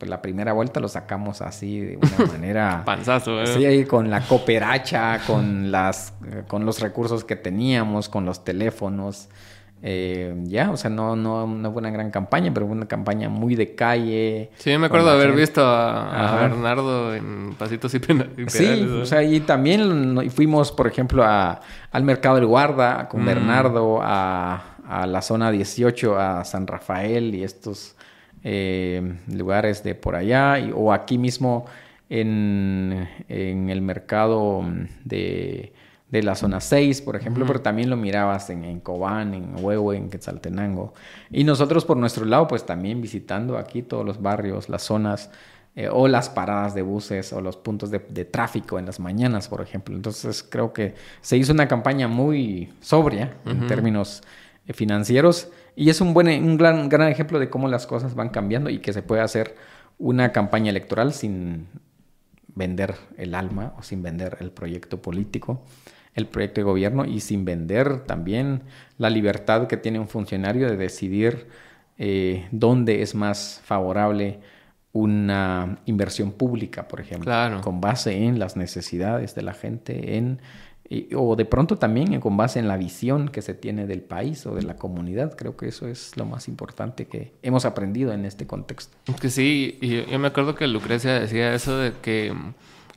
pues la primera vuelta lo sacamos así de una manera panzazo ¿eh? sí con la cooperacha con las con los recursos que teníamos con los teléfonos eh, ya, o sea, no, no, no fue una gran campaña, pero fue una campaña muy de calle. Sí, me acuerdo de haber visto a, Bernardo en Pasitos y, Pedales. Sí, o sea, y también fuimos, por ejemplo, a, al Mercado del Guarda con mm. Bernardo, a, a, la zona 18, a San Rafael y estos eh, lugares de por allá, o aquí mismo en, en el mercado de de la zona 6, por ejemplo, pero también lo mirabas en, en Cobán, en Huehue, en Quetzaltenango. Y nosotros por nuestro lado, pues también visitando aquí todos los barrios, las zonas eh, o las paradas de buses o los puntos de, tráfico en las mañanas, por ejemplo. Entonces creo que se hizo una campaña muy sobria en términos eh, financieros y es un, buen, un gran, gran ejemplo de cómo las cosas van cambiando y que se puede hacer una campaña electoral sin vender el alma o sin vender el proyecto político el proyecto de gobierno y sin vender también la libertad que tiene un funcionario de decidir eh, dónde es más favorable una inversión pública, por ejemplo, con base en las necesidades de la gente, en o de pronto también con base en la visión que se tiene del país o de la comunidad. Creo que eso es lo más importante que hemos aprendido en este contexto. Que sí, y yo me acuerdo que Lucrecia decía eso de que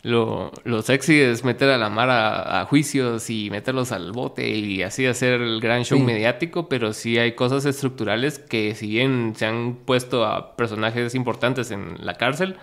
lo, lo, sexy es meter a la mar a, juicios y meterlos al bote y así hacer el gran show mediático, pero sí hay cosas estructurales que si bien se han puesto a personajes importantes en la cárcel,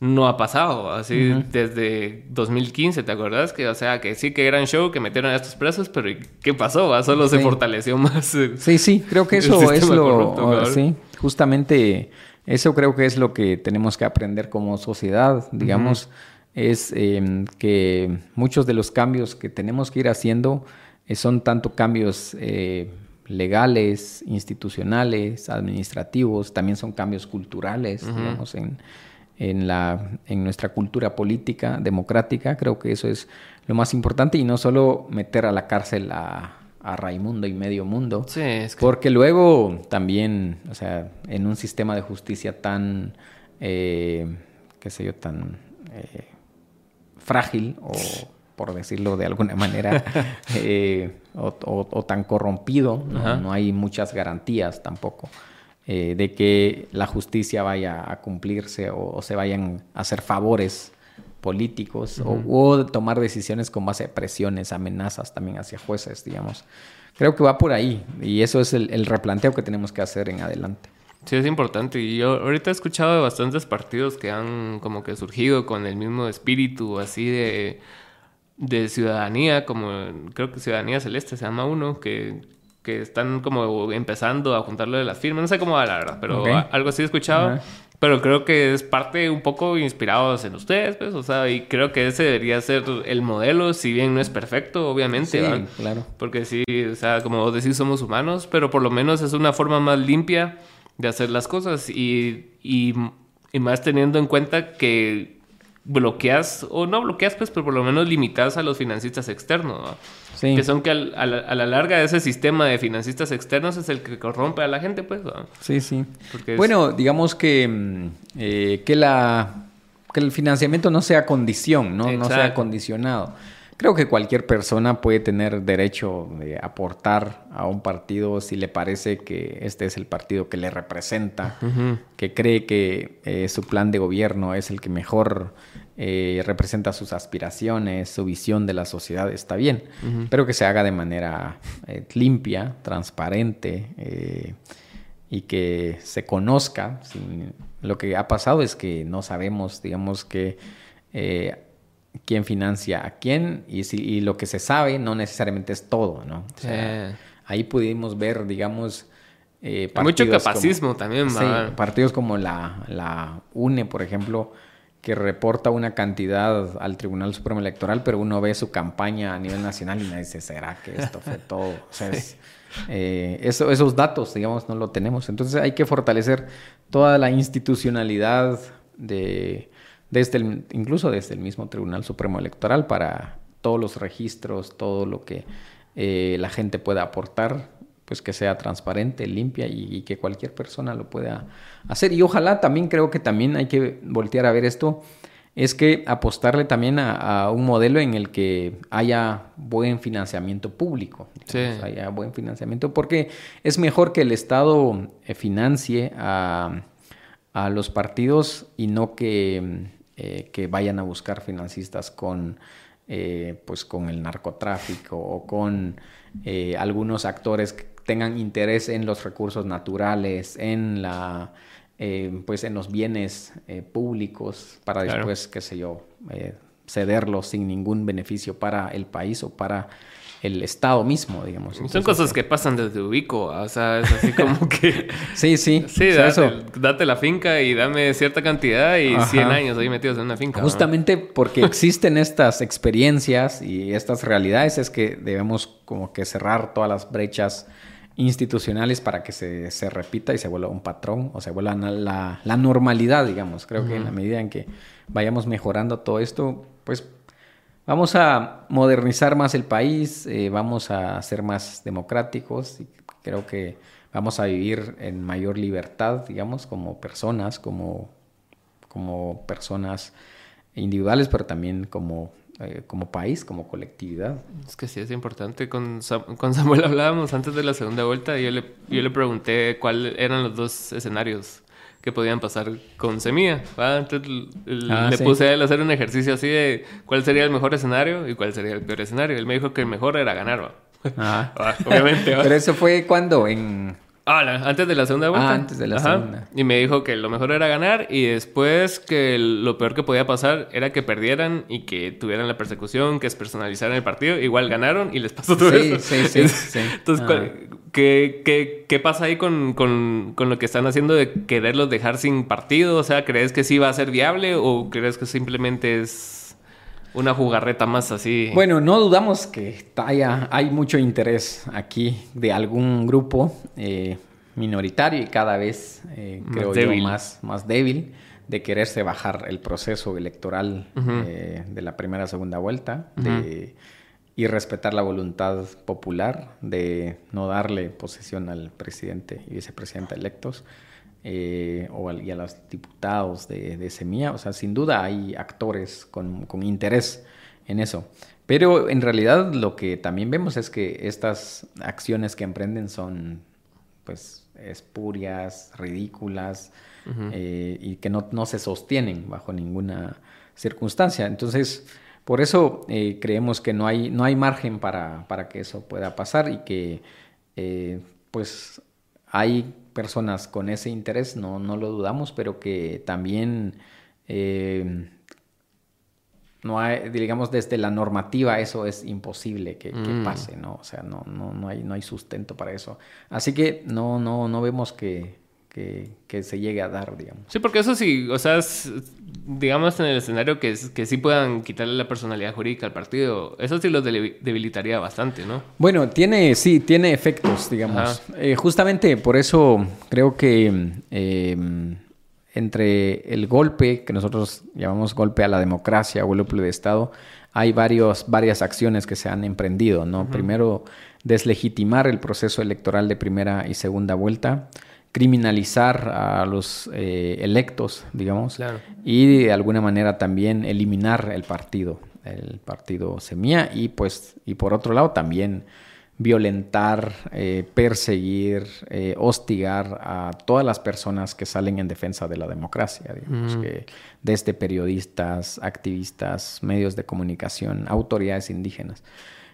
no ha pasado así desde 2015, ¿te acuerdas? Que, o sea, que sí que gran show que metieron a estos presos, pero ¿qué pasó? Solo se fortaleció más. sí, sí, creo que eso es lo... sí, justamente eso creo que es lo que tenemos que aprender como sociedad, digamos es em, que muchos de los cambios que tenemos que ir haciendo eh, son tanto cambios eh, legales, institucionales, administrativos, también son cambios culturales, digamos, en, en, la, en nuestra cultura política, democrática. Creo que eso es lo más importante y no solo meter a la cárcel a, a Raimundo y medio mundo. Sí, es Porque luego también, o sea, en un sistema de justicia tan, eh, qué sé yo, tan frágil o por decirlo de alguna manera, eh, o, tan corrompido, ¿no? hay muchas garantías tampoco eh, de que la justicia vaya a cumplirse o, se vayan a hacer favores políticos o, tomar decisiones con base a presiones, amenazas también hacia jueces, digamos. Creo que va por ahí y eso es el, el replanteo que tenemos que hacer en adelante. Sí, es importante. Y yo ahorita he escuchado de bastantes partidos que han como que surgido con el mismo espíritu así de, de ciudadanía, como creo que Ciudadanía Celeste se llama uno, que, que están como empezando a juntarlo de las firmas. No sé cómo va la verdad, pero algo así he escuchado. Pero creo que es parte un poco inspirados en ustedes, pues, o sea, y creo que ese debería ser el modelo, si bien no es perfecto, obviamente. Sí, claro. Porque sí, o sea, como vos decís, somos humanos, pero por lo menos es una forma más limpia de hacer las cosas y, y, más teniendo en cuenta que bloqueas, o no bloqueas, pues, pero por lo menos limitas a los financistas externos, Que son que a, la, larga ese sistema de financistas externos es el que corrompe a la gente, pues. Sí, sí. Bueno, digamos que, mm, eh, que, la, que el financiamiento no sea condición, ¿no? No sea condicionado. Creo que cualquier persona puede tener derecho de aportar a un partido si le parece que este es el partido que le representa, que cree que eh, su plan de gobierno es el que mejor eh, representa sus aspiraciones, su visión de la sociedad, está bien, pero que se haga de manera eh, limpia, transparente y que se conozca. Lo que ha pasado es que no sabemos, digamos que quién financia a quién y, si, lo que se sabe no necesariamente es todo, ¿no? ahí pudimos ver, digamos... Eh, mucho capacismo también, sí, partidos como la, la UNE, por ejemplo, que reporta una cantidad al Tribunal Supremo Electoral, pero uno ve su campaña a nivel nacional y me dice, ¿será que esto fue todo? O sea, eh, eso, esos datos, digamos, no lo tenemos. Entonces hay que fortalecer toda la institucionalidad de desde el, incluso desde el mismo Tribunal Supremo Electoral para todos los registros, todo lo que eh, la gente pueda aportar, pues que sea transparente, limpia y, que cualquier persona lo pueda hacer. Y ojalá también creo que también hay que voltear a ver esto es que apostarle también a, un modelo en el que haya buen financiamiento público. Sí. Haya buen financiamiento, porque es mejor que el Estado eh, financie a, los partidos y no que, eh, que, vayan a buscar financistas con, eh, pues con el narcotráfico o con algunos actores que tengan interés en los recursos naturales, en la eh, pues en los bienes eh, públicos para después, qué sé yo, eh, cederlos sin ningún beneficio para el país o para el Estado mismo, digamos. Son cosas que pasan desde ubico, o sea, es así como que... sí, sí. Sí, date, eso. date la finca y dame cierta cantidad y 100 años ahí metidos en una finca. Justamente porque existen estas experiencias y estas realidades es que debemos como que cerrar todas las brechas institucionales para que se, se, repita y se vuelva un patrón o se vuelva la, la normalidad, digamos. Creo que en la medida en que vayamos mejorando todo esto, pues vamos a modernizar más el país, eh, vamos a ser más democráticos y creo que vamos a vivir en mayor libertad, digamos, como personas, como, como personas individuales, pero también como eh, como país, como colectividad. Es que sí, es importante. Con, con Samuel hablábamos antes de la segunda vuelta yo le, yo le pregunté cuáles eran los dos escenarios que podían pasar con Semilla. Entonces ah, le puse a él a hacer un ejercicio así de cuál sería el mejor escenario y cuál sería el peor escenario. Él me dijo que el mejor era ganar. Ah. obviamente. Pero eso fue cuando en Ah, antes de la segunda vuelta. Ah, antes de la segunda. Y me dijo que lo mejor era ganar y después que lo peor que podía pasar era que perdieran y que tuvieran la persecución, que personalizaran el partido. Igual ganaron y les pasó todo eso. Sí, sí, sí. Entonces, ¿qué, qué, qué, pasa ahí con, con, con, lo que están haciendo de quererlos dejar sin partido? O sea, ¿crees que sí va a ser viable o crees que simplemente es una jugarreta más así. Bueno, no dudamos que haya, hay mucho interés aquí de algún grupo eh, minoritario y cada vez, eh, creo débil. yo, más, más débil de quererse bajar el proceso electoral eh, de la primera segunda vuelta y respetar la voluntad popular de no darle posesión al presidente y vicepresidente electos eh, o y a los diputados de, de, Semilla. O sea, sin duda hay actores con, con, interés en eso. Pero en realidad lo que también vemos es que estas acciones que emprenden son pues espurias, ridículas eh, y que no, no, se sostienen bajo ninguna circunstancia. Entonces, por eso eh, creemos que no hay, no hay margen para, para, que eso pueda pasar y que pues hay personas con ese interés, no, no lo dudamos, pero que también eh, no hay, digamos, desde la normativa eso es imposible que, mm. pase, ¿no? O sea, no, no, no, hay, no hay sustento para eso. Así que no, no, no vemos que, que, se llegue a dar, digamos. Sí, porque eso sí, o sea, digamos en el escenario que, que sí puedan quitarle la personalidad jurídica al partido, eso sí los debilitaría bastante, ¿no? Bueno, tiene, sí, tiene efectos, digamos. Eh, justamente por eso creo que eh, entre el golpe, que nosotros llamamos golpe a la democracia o golpe de Estado, hay varios, varias acciones que se han emprendido, ¿no? Primero, deslegitimar el proceso electoral de primera y segunda vuelta criminalizar a los eh, electos, digamos, y de alguna manera también eliminar el partido, el partido Semilla, y pues, y por otro lado también violentar, eh, perseguir, eh, hostigar a todas las personas que salen en defensa de la democracia, digamos, que desde periodistas, activistas, medios de comunicación, autoridades indígenas.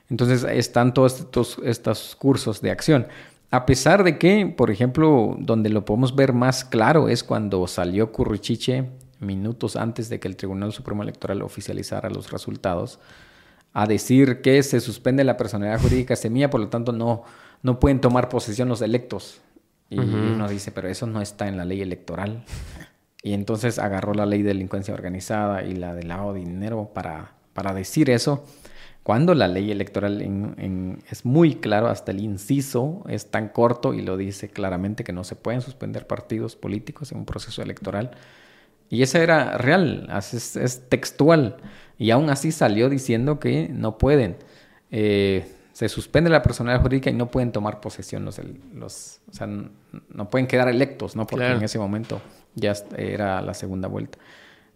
Entonces están todos estos, estos cursos de acción. A pesar de que, por ejemplo, donde lo podemos ver más claro es cuando salió Currichiche minutos antes de que el Tribunal Supremo Electoral oficializara los resultados, a decir que se suspende la personalidad jurídica semilla, por lo tanto no, no pueden tomar posesión los electos. Y uno dice, pero eso no está en la ley electoral. Y entonces agarró la ley de delincuencia organizada y la de lavado de dinero para, para decir eso cuando la ley electoral es muy claro, hasta el inciso es tan corto y lo dice claramente que no se pueden suspender partidos políticos en un proceso electoral. Y eso era real, es, textual. Y aún así salió diciendo que no pueden. Eh, se suspende la personalidad jurídica y no pueden tomar posesión los, los o sea, no pueden quedar electos, ¿no? Porque en ese momento ya era la segunda vuelta.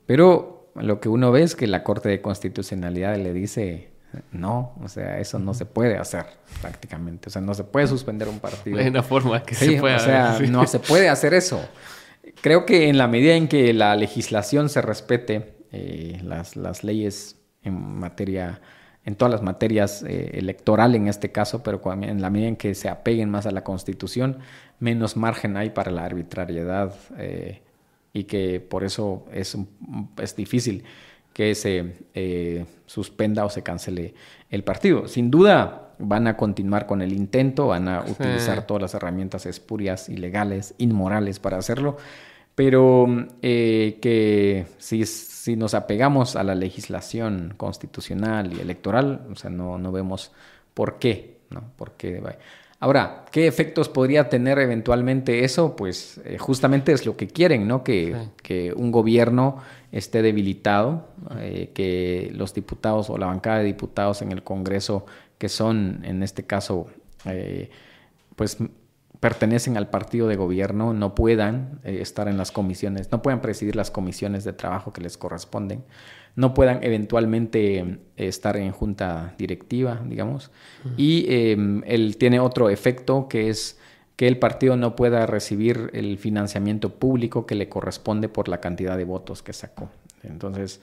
Pero lo que uno ve es que la Corte de Constitucionalidad le dice no, o sea, eso no se puede hacer prácticamente. O sea, no se puede suspender un partido. Hay una forma que se pueda. O sea, no se puede hacer eso. Creo que en la medida en que la legislación se respete, eh, las, las, leyes en materia, en todas las materias eh, electoral en este caso, pero en la medida en que se apeguen más a la Constitución, menos margen hay para la arbitrariedad eh, y que por eso es, es difícil que se eh, suspenda o se cancele el partido. Sin duda van a continuar con el intento, van a utilizar todas las herramientas espurias, ilegales, inmorales para hacerlo, pero eh, que si, si, nos apegamos a la legislación constitucional y electoral, o sea, no, no vemos por qué, ¿no? ¿Por qué? Ahora, ¿qué efectos podría tener eventualmente eso? Pues eh, justamente es lo que quieren, ¿no? Que, que un gobierno esté debilitado, eh, que los diputados o la bancada de diputados en el Congreso, que son en este caso, eh, pues pertenecen al partido de gobierno, no puedan estar en las comisiones, no puedan presidir las comisiones de trabajo que les corresponden no puedan eventualmente eh, estar en junta directiva, digamos. Y él tiene otro efecto que es que el partido no pueda recibir el financiamiento público que le corresponde por la cantidad de votos que sacó. Entonces,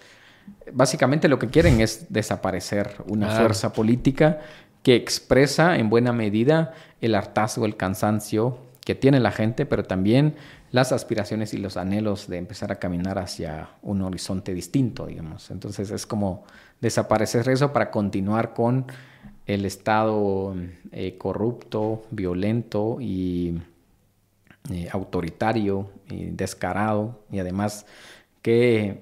básicamente lo que quieren es desaparecer una fuerza política que expresa en buena medida el hartazgo, el cansancio que tiene la gente, pero también las aspiraciones y los anhelos de empezar a caminar hacia un horizonte distinto, digamos. Entonces es como desaparecer eso para continuar con el Estado eh, corrupto, violento y eh, autoritario y descarado y además que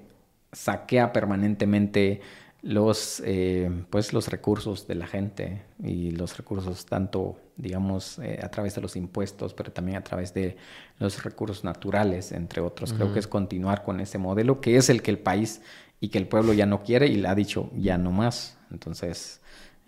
saquea permanentemente los, eh, pues los recursos de la gente y los recursos tanto, digamos, eh, a través de los impuestos, pero también a través de los recursos naturales, entre otros. Creo que es continuar con ese modelo que es el que el país y que el pueblo ya no quiere y le ha dicho ya no más. Entonces,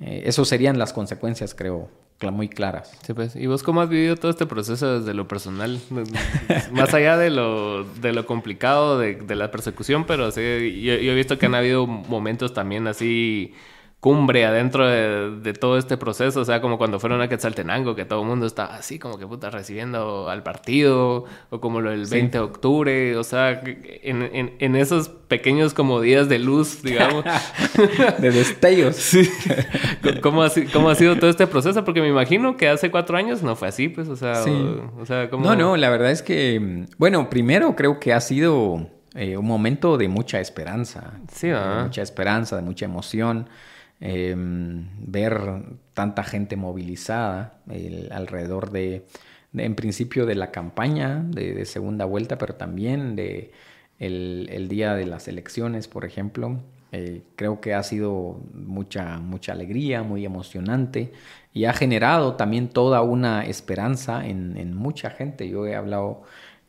eh, eso serían las consecuencias, creo, muy claras. Sí, pues. ¿Y vos cómo has vivido todo este proceso desde lo personal? Más allá de lo, de lo complicado de, la persecución, pero sí, yo, he visto que han habido momentos también así cumbre adentro de, todo este proceso, o sea, como cuando fueron a Quetzaltenango, que todo el mundo estaba así como que puta recibiendo al partido, o como lo del 20 de octubre, o sea, en, en, esos pequeños como días de luz, digamos. de destellos. Sí. ¿Cómo ha, ¿Cómo ha, sido todo este proceso? Porque me imagino que hace cuatro años no fue así, pues, o sea, o, sea ¿cómo... No, no, la verdad es que, bueno, primero creo que ha sido eh, un momento de mucha esperanza. Sí. De mucha esperanza, de mucha emoción. Em, ver tanta gente movilizada alrededor de, en principio, de la campaña de, segunda vuelta, pero también de el, día de las elecciones, por ejemplo. Eh, creo que ha sido mucha, mucha alegría, muy emocionante y ha generado también toda una esperanza en, mucha gente. Yo he hablado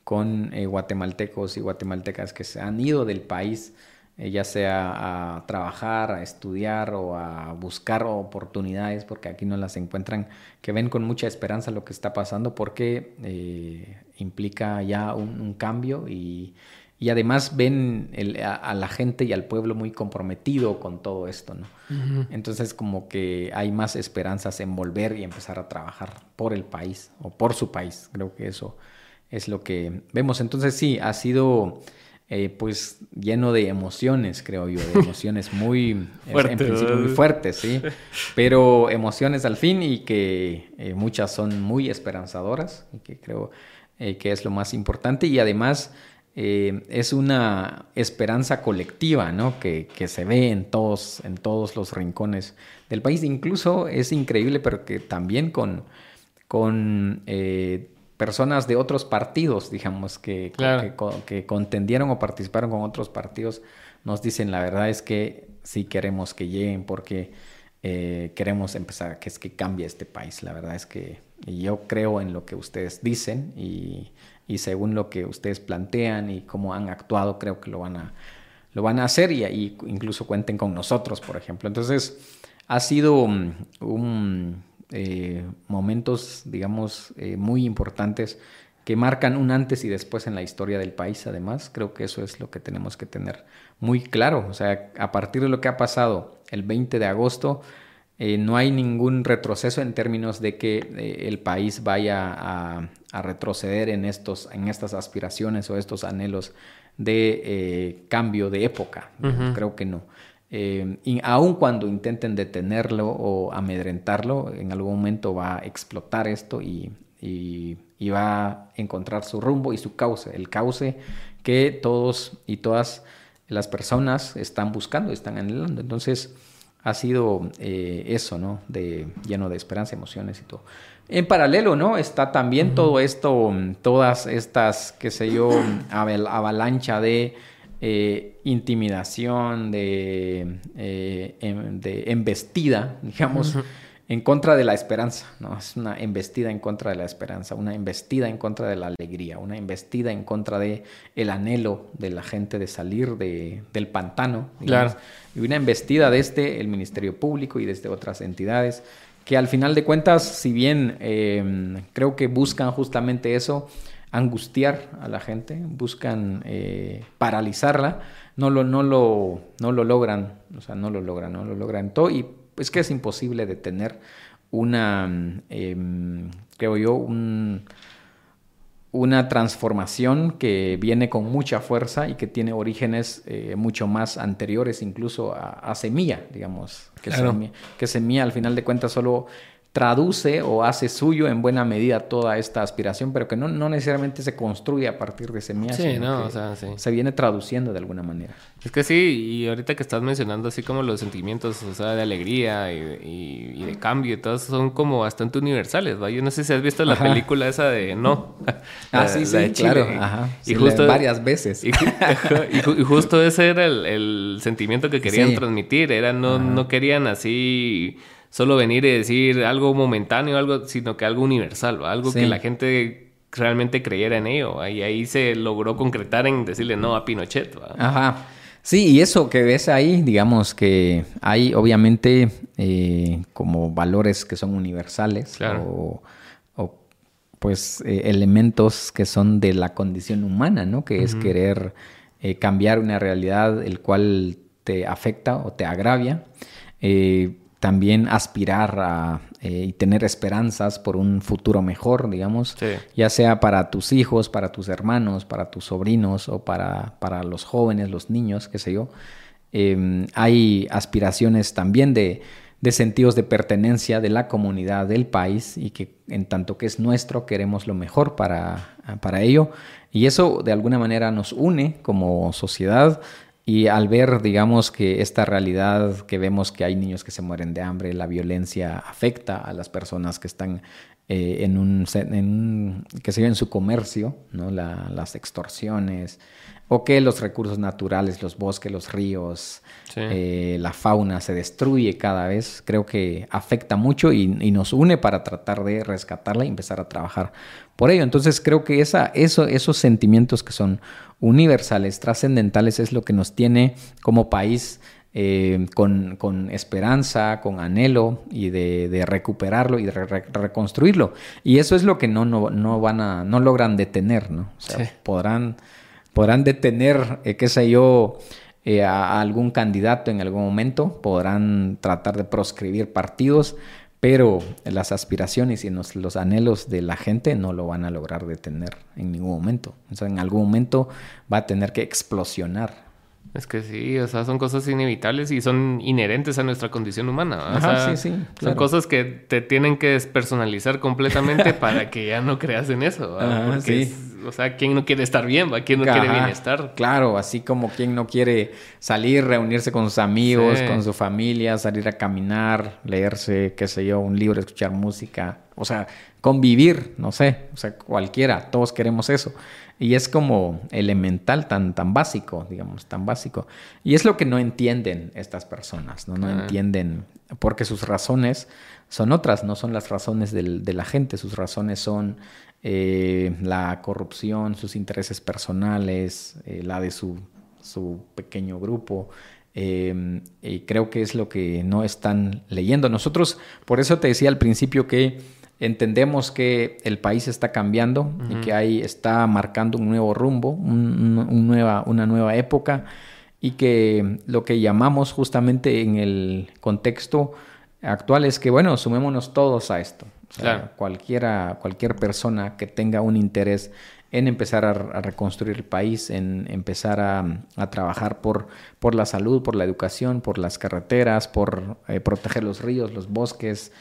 con eh, guatemaltecos y guatemaltecas que se han ido del país ya sea a trabajar, a estudiar o a buscar oportunidades, porque aquí no las encuentran, que ven con mucha esperanza lo que está pasando, porque eh, implica ya un, cambio y, además ven a, la gente y al pueblo muy comprometido con todo esto, ¿no? Entonces como que hay más esperanzas en volver y empezar a trabajar por el país o por su país, creo que eso es lo que vemos. Entonces sí, ha sido eh, pues lleno de emociones, creo yo, de emociones muy, en principio muy fuertes, sí, pero emociones al fin y que eh, muchas son muy esperanzadoras, y que creo eh, que es lo más importante. Y además es una esperanza colectiva, ¿no? Que, que, se ve en todos, en todos los rincones del país, incluso es increíble, pero que también con, con personas de otros partidos, digamos, que, que, contendieron o participaron con otros partidos, nos dicen la verdad es que sí queremos que lleguen porque eh, queremos empezar, que es que cambie este país. La verdad es que yo creo en lo que ustedes dicen y, y según lo que ustedes plantean y cómo han actuado, creo que lo van a, lo van a hacer y, ahí incluso cuenten con nosotros, por ejemplo. Entonces, ha sido un eh, momentos, digamos, eh, muy importantes que marcan un antes y después en la historia del país. Además, creo que eso es lo que tenemos que tener muy claro. O sea, a partir de lo que ha pasado el 20 de agosto, eh, no hay ningún retroceso en términos de que eh, el país vaya a, retroceder en, estos, en estas aspiraciones o estos anhelos de eh, cambio de época. Creo que no. Y aun cuando intenten detenerlo o amedrentarlo, en algún momento va a explotar esto y, y va a encontrar su rumbo y su cauce, el cauce que todos y todas las personas están buscando, están anhelando. Entonces, ha sido eh, eso, ¿no? De, lleno de esperanza, emociones y todo. En paralelo, ¿no? Está también todo esto, todas estas, qué sé yo, avalancha de eh, intimidación, de, eh, em, de embestida, digamos, en contra de la esperanza, ¿no? Es una embestida en contra de la esperanza, una embestida en contra de la alegría, una embestida en contra de el anhelo de la gente de salir de, del pantano. Claro. Y una embestida desde el Ministerio Público y desde otras entidades que al final de cuentas, si bien em, creo que buscan justamente eso, angustiar a la gente, buscan eh, paralizarla, no lo, no, lo, no lo logran, o sea, no lo logran, no lo logran. Todo y es que es imposible detener una, em, creo yo, una transformación que viene con mucha fuerza y que tiene orígenes eh, mucho más anteriores incluso a, Semilla, digamos, que, semilla, que Semilla al final de cuentas solo traduce o hace suyo en buena medida toda esta aspiración, pero que no, no necesariamente se construye a partir de semillas. Sí, no, o sea, sí. Se viene traduciendo de alguna manera. Es que sí, y ahorita que estás mencionando así como los sentimientos, o sea, de alegría y, de cambio y todos son como bastante universales, ¿va? Yo no sé si has visto la película esa de No. ah, sí, sí, claro. Ajá. y justo, varias veces. Y, justo ese era el, sentimiento que querían transmitir, era no, no querían así solo venir y decir algo momentáneo, algo, sino que algo universal, algo que la gente realmente creyera en ello. Y ahí se logró concretar en decirle no a Pinochet. Ajá. Sí, y eso que ves ahí, digamos que hay obviamente eh, como valores que son universales o, pues eh, elementos que son de la condición humana, ¿no? Que es querer eh, cambiar una realidad el cual te afecta o te agravia también aspirar a, eh, y tener esperanzas por un futuro mejor, digamos, ya sea para tus hijos, para tus hermanos, para tus sobrinos o para, para los jóvenes, los niños, qué sé yo. Em, hay aspiraciones también de, de, sentidos de pertenencia de la comunidad, del país, y que en tanto que es nuestro, queremos lo mejor para, para ello. Y eso de alguna manera nos une como sociedad y al ver, digamos, que esta realidad que vemos que hay niños que se mueren de hambre, la violencia afecta a las personas que están eh, en, un, en, que se en su comercio, ¿no? las extorsiones, o que los recursos naturales, los bosques, los ríos, eh, la fauna se destruye cada vez, creo que afecta mucho y, nos une para tratar de rescatarla y empezar a trabajar por ello. Entonces creo que esa, eso, esos sentimientos que son universales, trascendentales, es lo que nos tiene como país eh, con, esperanza, con anhelo y de, recuperarlo y de reconstruirlo. Y eso es lo que no, no, van a, no logran detener, ¿no? O sea, podrán, podrán detener, eh, qué sé yo, eh, a, algún candidato en algún momento, podrán tratar de proscribir partidos, pero las aspiraciones y los, anhelos de la gente no lo van a lograr detener en ningún momento. O sea, en algún momento va a tener que explosionar. Es que sí, o sea, son cosas inevitables y son inherentes a nuestra condición humana. O sea, sí, sí, Son cosas que te tienen que despersonalizar completamente para que ya no creas en eso. Porque sí o sea, ¿quién no quiere estar bien? ¿Quién no quiere bienestar? Claro, así como quien no quiere salir, reunirse con sus amigos, con su familia, salir a caminar, leerse, qué sé yo, un libro, escuchar música, o sea, convivir, no sé, o sea, cualquiera, todos queremos eso. Y es como elemental, tan, tan básico, digamos, tan básico. Y es lo que no entienden estas personas, no, no entienden, porque sus razones son otras, no son las razones de la gente, sus razones son eh, la corrupción, sus intereses personales, eh, la de su, su pequeño grupo. Eh, y creo que es lo que no están leyendo. Nosotros, por eso te decía al principio que entendemos que el país está cambiando y que ahí está marcando un nuevo rumbo, un, nueva, una nueva época y que lo que llamamos justamente en el contexto actual es que, bueno, sumémonos todos a esto. cualquiera, cualquier persona que tenga un interés en empezar a, reconstruir el país, en empezar a, trabajar por, por, la salud, por la educación, por las carreteras, por eh, proteger los ríos, los bosques,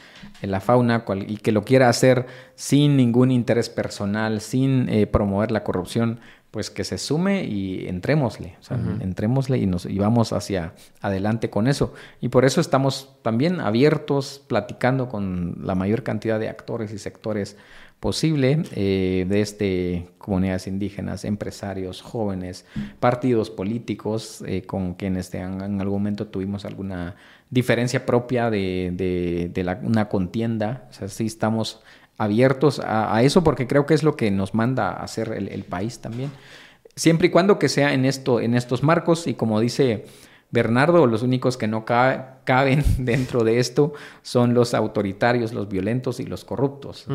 eh, la fauna, y que lo quiera hacer sin ningún interés personal, sin eh, promover la corrupción, pues que se sume y entrémosle, o sea, entrémosle y nos y vamos hacia adelante con eso. Y por eso estamos también abiertos, platicando con la mayor cantidad de actores y sectores posible eh, desde este, comunidades indígenas, empresarios, jóvenes, partidos políticos eh, con quienes en, algún momento tuvimos alguna diferencia propia de, una contienda. O sea, sí estamos abiertos a, eso porque creo que es lo que nos manda a hacer el, país también. Siempre y cuando que sea en, esto, en estos marcos y como dice Bernardo, los únicos que no caben dentro de esto son los autoritarios, los violentos y los corruptos,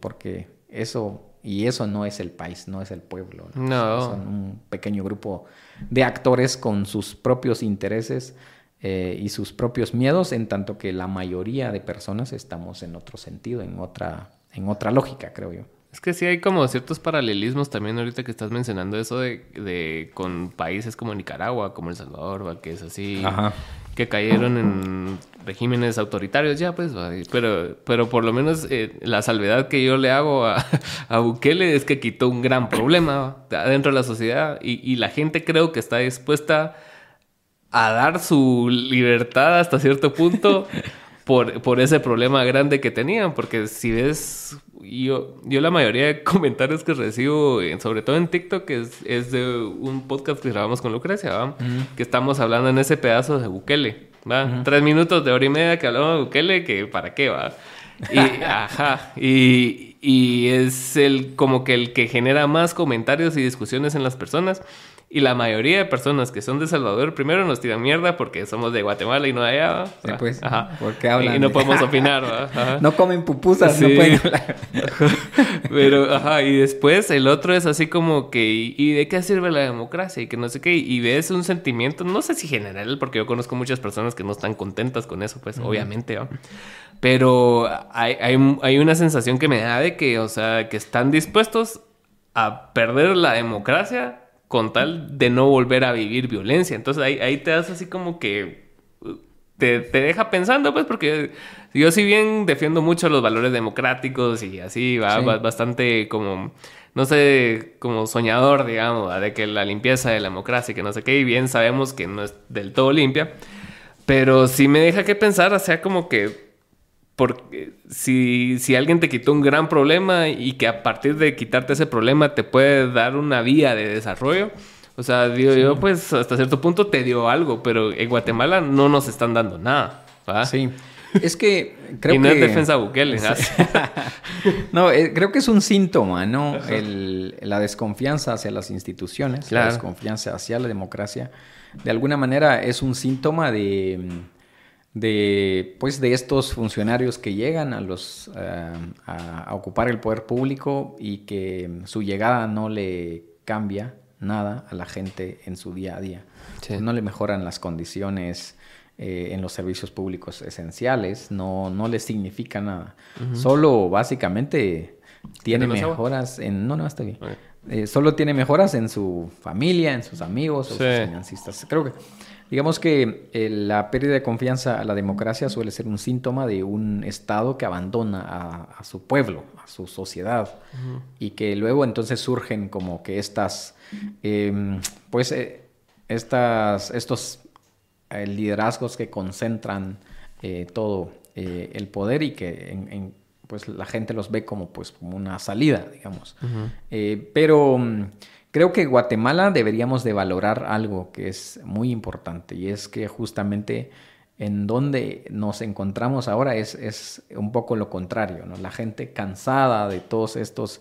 porque eso y eso no es el país, no es el pueblo. No. Son un pequeño grupo de actores con sus propios intereses eh, y sus propios miedos, en tanto que la mayoría de personas estamos en otro sentido, en otra, en otra lógica, creo yo. Es que sí hay como ciertos paralelismos también ahorita que estás mencionando eso de, con países como Nicaragua, como El Salvador, que es así, que cayeron en regímenes autoritarios ya, pues, pero, pero por lo menos eh, la salvedad que yo le hago a, a, Bukele es que quitó un gran problema dentro de la sociedad y, y la gente creo que está dispuesta a dar su libertad hasta cierto punto. Por, por ese problema grande que tenían, porque si ves, yo, yo la mayoría de comentarios que recibo, sobre todo en TikTok, es, es de un podcast que grabamos con Lucrecia, que estamos hablando en ese pedazo de Bukele. ¿va? Tres minutos de hora y media que hablamos de Bukele, que para qué va. Y, ajá, y, y es el como que el que genera más comentarios y discusiones en las personas. Y la mayoría de personas que son de Salvador primero nos tiran mierda porque somos de Guatemala y no de allá. Sí, pues, ajá. porque hablan. Y no podemos opinar. Ajá. No comen pupusas, no pueden hablar. Pero, ajá, y después el otro es así como que, ¿y de qué sirve la democracia? Y que no sé qué. Y ves un sentimiento, no sé si general, porque yo conozco muchas personas que no están contentas con eso, pues, obviamente, ¿no? Pero hay, hay, hay una sensación que me da de que, o sea, que están dispuestos a perder la democracia con tal de no volver a vivir violencia. Entonces ahí, ahí te das así como que uh, te, deja pensando, pues, porque yo si bien defiendo mucho los valores democráticos y así, va bastante como, no sé, como soñador, digamos, de que la limpieza de la democracia, que no sé qué, y bien sabemos que no es del todo limpia, pero sí me deja que pensar, o sea, como que porque si, si, alguien te quitó un gran problema y que a partir de quitarte ese problema te puede dar una vía de desarrollo, o sea, digo yo, pues hasta cierto punto te dio algo, pero en Guatemala no nos están dando nada. Sí. Es que creo y no es defensa Bukele. no, eh, creo que es un síntoma, ¿no? El, la desconfianza hacia las instituciones, la desconfianza hacia la democracia. De alguna manera es un síntoma de de, pues, de estos funcionarios que llegan a, los, eh, a, ocupar el poder público y que su llegada no le cambia nada a la gente en su día a día. No le mejoran las condiciones eh, en los servicios públicos esenciales, no, no le significa nada. Solo básicamente tiene mejoras en... No, no, está bien. Eh, solo tiene mejoras en su familia, en sus amigos, o sus financistas. Creo que Digamos que eh, la pérdida de confianza a la democracia suele ser un síntoma de un Estado que abandona a, su pueblo, a su sociedad, y que luego entonces surgen como que estas, em, pues, eh, estas, estos eh, liderazgos que concentran todo el poder y que en, pues la gente los ve como pues como una salida, digamos. pero Creo que Guatemala deberíamos de valorar algo que es muy importante y es que justamente en donde nos encontramos ahora es, es un poco lo contrario, ¿no? La gente cansada de todos estos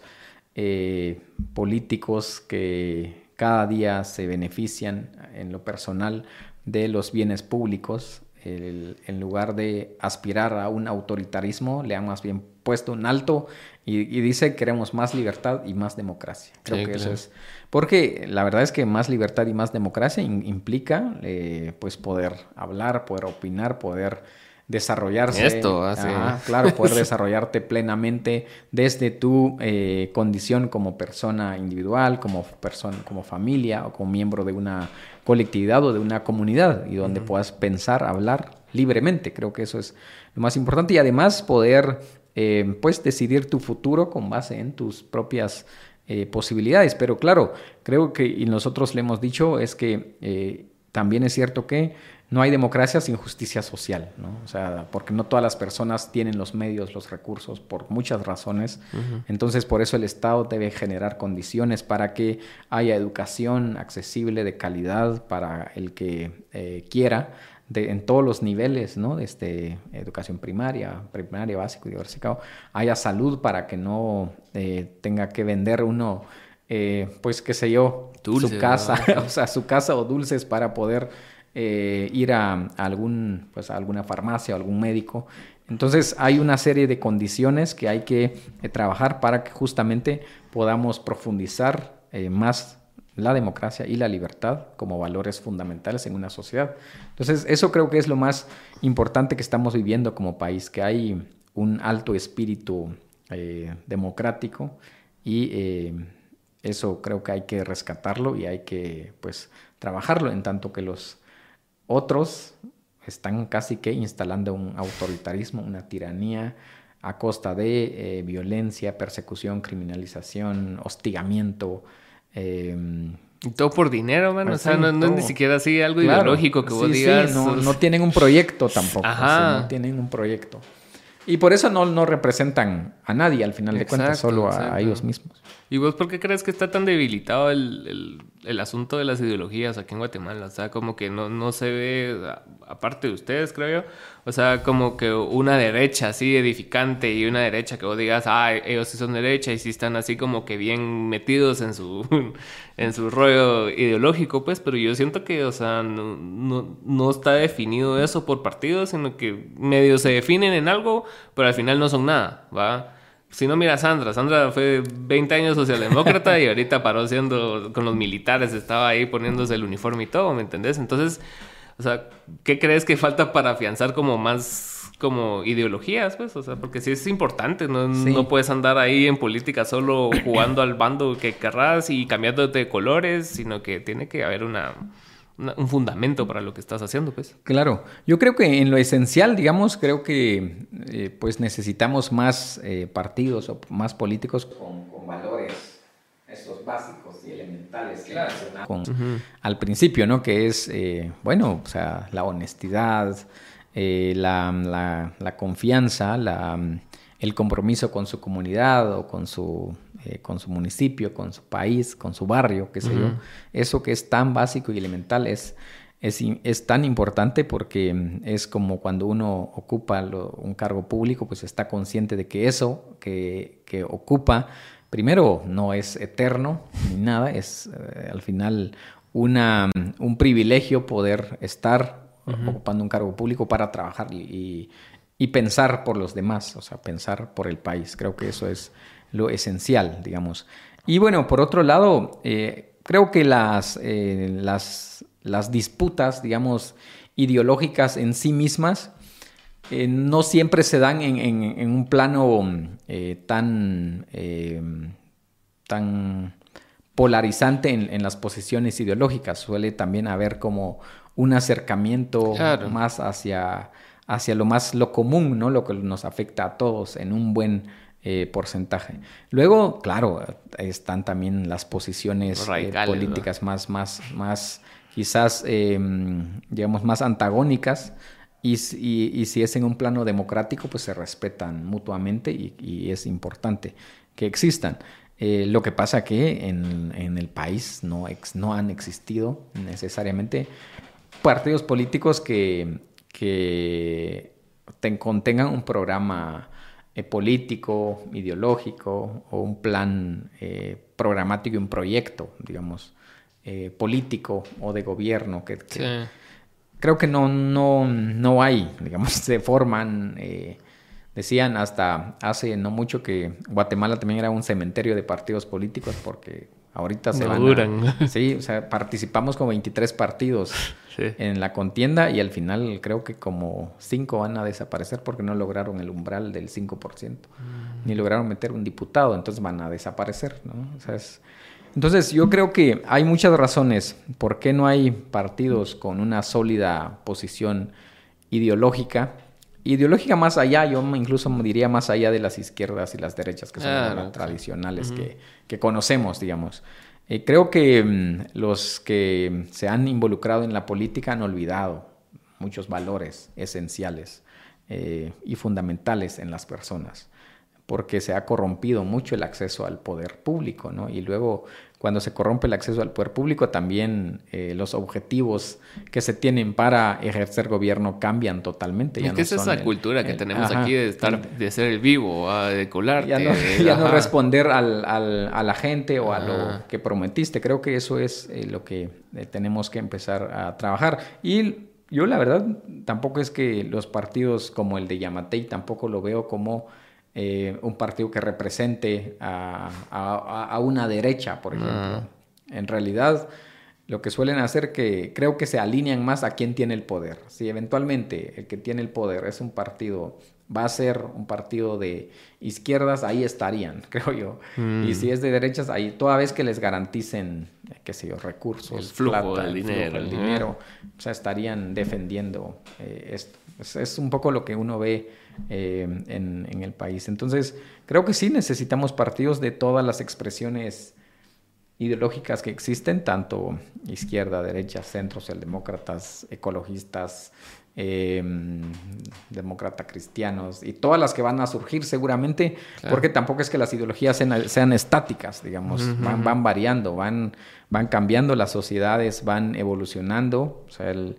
eh, políticos que cada día se benefician en lo personal de los bienes públicos, en lugar de aspirar a un autoritarismo, le han más bien puesto un alto y, dice queremos más libertad y más democracia. Creo que eso es. Porque la verdad es que más libertad y más democracia implica eh, pues poder hablar, poder opinar, poder desarrollarse. Esto, así. claro, poder desarrollarte plenamente desde tu eh, condición como persona individual, como persona, como familia o como miembro de una colectividad o de una comunidad y donde puedas pensar, hablar libremente. Creo que eso es lo más importante y además poder eh, pues decidir tu futuro con base en tus propias eh, posibilidades. Pero claro, creo que y nosotros le hemos dicho es que también es cierto que no hay democracia sin justicia social, ¿no? O sea, porque no todas las personas tienen los medios, los recursos, por muchas razones. Entonces, por eso el Estado debe generar condiciones para que haya educación accesible, de calidad, para el que eh, quiera, de, en todos los niveles, ¿no? Desde educación primaria, primaria, básico y diversificado. Haya salud para que no eh, tenga que vender uno, eh, pues, qué sé yo, su casa, o sea, su casa o dulces para poder eh, ir a, algún, pues, a alguna farmacia o algún médico. Entonces hay una serie de condiciones que hay que eh, trabajar para que justamente podamos profundizar eh, más la democracia y la libertad como valores fundamentales en una sociedad. Entonces eso creo que es lo más importante que estamos viviendo como país, que hay un alto espíritu democrático y eso creo que hay que rescatarlo y hay que pues trabajarlo en tanto que los otros están casi que instalando un autoritarismo, una tiranía a costa de eh, violencia, persecución, criminalización, hostigamiento. Em, todo por dinero, man. Pues o sea, no, es ni siquiera así algo ideológico que vos digas. no, tienen un proyecto tampoco. no tienen un proyecto. Y por eso no, no representan a nadie al final de cuentas, solo a, ellos mismos. ¿Y vos por qué crees que está tan debilitado el, el, asunto de las ideologías aquí en Guatemala? O sea, como que no, no se ve, aparte de ustedes, creo yo, o sea, como que una derecha así edificante y una derecha que vos digas, ah, ellos sí son derecha y sí están así como que bien metidos en su, en su rollo ideológico, pues, pero yo siento que, o sea, no, no, no está definido eso por partidos, sino que medio se definen en algo, pero al final no son nada, ¿va? Si no, mira a Sandra. Sandra fue 20 años socialdemócrata y ahorita paró siendo con los militares, estaba ahí poniéndose el uniforme y todo, ¿me entendés? Entonces, o sea, ¿qué crees que falta para afianzar como más como ideologías, pues? O sea, porque sí es importante, no, no puedes andar ahí en política solo jugando al bando que querrás y cambiando de colores, sino que tiene que haber una, un fundamento para lo que estás haciendo, pues. Claro, yo creo que en lo esencial, digamos, creo que eh, pues necesitamos más eh, partidos o más políticos con, con valores estos básicos y elementales que con, al principio, ¿no? Que es, eh, bueno, o sea, la honestidad, eh, la, la, confianza, la, el compromiso con su comunidad o con su, eh, con su municipio, con su país, con su barrio, qué sé yo. Eso que es tan básico y elemental es... Es, es, tan importante porque es como cuando uno ocupa un cargo público, pues está consciente de que eso que, que ocupa primero, no es eterno ni nada, es eh, al final una, un privilegio poder estar ocupando un cargo público para trabajar y, pensar por los demás, o sea, pensar por el país. Creo que eso es lo esencial, digamos. Y bueno, por otro lado, eh, creo que las, eh, las, las disputas, digamos, ideológicas en sí mismas, eh, no siempre se dan en, un plano tan, tan polarizante en, las posiciones ideológicas. Suele también haber como un acercamiento más hacia, hacia lo más lo común, ¿no? Lo que nos afecta a todos en un buen porcentaje. Luego, claro, están también las posiciones políticas más, más, más, quizás, digamos, más antagónicas y, si es en un plano democrático, pues se respetan mutuamente y, es importante que existan. Eh, lo que pasa que en, el país no, no han existido necesariamente partidos políticos que, que contengan un programa eh, político, ideológico o un plan eh, programático y un proyecto, digamos, político o de gobierno que, creo que no, no, no hay, digamos, se forman eh, Decían hasta hace no mucho que Guatemala también era un cementerio de partidos políticos porque ahorita se van duran. sí, o sea, participamos con 23 partidos en la contienda y al final creo que como 5 van a desaparecer porque no lograron el umbral del 5%, mm. ni lograron meter un diputado, entonces van a desaparecer, ¿no? O sea, Entonces yo creo que hay muchas razones por qué no hay partidos con una sólida posición ideológica ideológica más allá, yo incluso diría más allá de las izquierdas y las derechas, que son las tradicionales que, conocemos, digamos. Eh, creo que mm, los que se han involucrado en la política han olvidado muchos valores esenciales eh, y fundamentales en las personas, porque se ha corrompido mucho el acceso al poder público, ¿no? Y luego cuando se corrompe el acceso al poder público, también eh, los objetivos que se tienen para ejercer gobierno cambian totalmente. Ya es esa cultura que tenemos aquí de estar, de ser el vivo, de colarte. Ya no, responder al, a la gente o a lo que prometiste. Creo que eso es eh, lo que eh, tenemos que empezar a trabajar. Y yo la verdad tampoco es que los partidos como el de Yamatei tampoco lo veo como eh, un partido que represente a, una derecha, por ejemplo. En realidad, lo que suelen hacer que creo que se alinean más a quien tiene el poder. Si eventualmente el que tiene el poder es un partido, va a ser un partido de izquierdas, ahí estarían, creo yo. Y si mm. es de derechas, ahí toda vez que les garanticen, qué sé yo, recursos, el flujo del dinero, el dinero, o sea, estarían defendiendo eh, esto. es, un poco lo que uno ve eh, en, el país. Entonces, creo que sí necesitamos partidos de todas las expresiones ideológicas que existen, tanto izquierda, derecha, centro, socialdemócratas, ecologistas, eh, demócrata cristianos y todas las que van a surgir seguramente, porque tampoco es que las ideologías sean, estáticas, digamos, van, van, variando, van, van cambiando las sociedades, van evolucionando, o sea, el,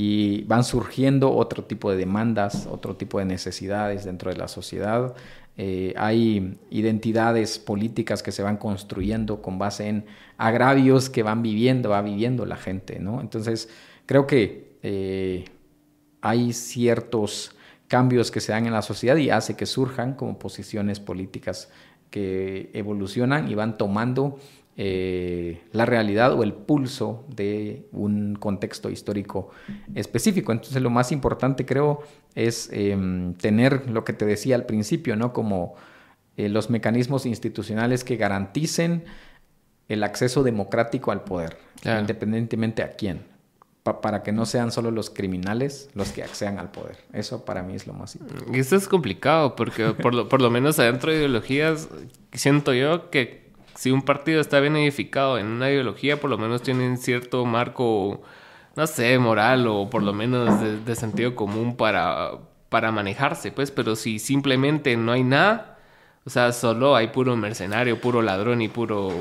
y van surgiendo otro tipo de demandas, otro tipo de necesidades dentro de la sociedad. Eh, hay identidades políticas que se van construyendo con base en agravios que van viviendo, va viviendo la gente, ¿no? Entonces, creo que eh, hay ciertos cambios que se dan en la sociedad y hace que surjan como posiciones políticas que evolucionan y van tomando eh, la realidad o el pulso de un contexto histórico específico. Entonces lo más importante creo es em, tener lo que te decía al principio, ¿no? Como eh, los mecanismos institucionales que garanticen el acceso democrático al poder, independientemente a quién, para que no sean solo los criminales los que accedan al poder. Eso para mí es lo más importante. Y esto es complicado porque por lo, por lo menos adentro de ideologías siento yo que si un partido está bien edificado en una ideología, por lo menos tienen cierto marco, no sé, moral o por lo menos de, sentido común para, para manejarse, pues, pero si simplemente no hay nada, o sea, solo hay puro mercenario, puro ladrón y puro...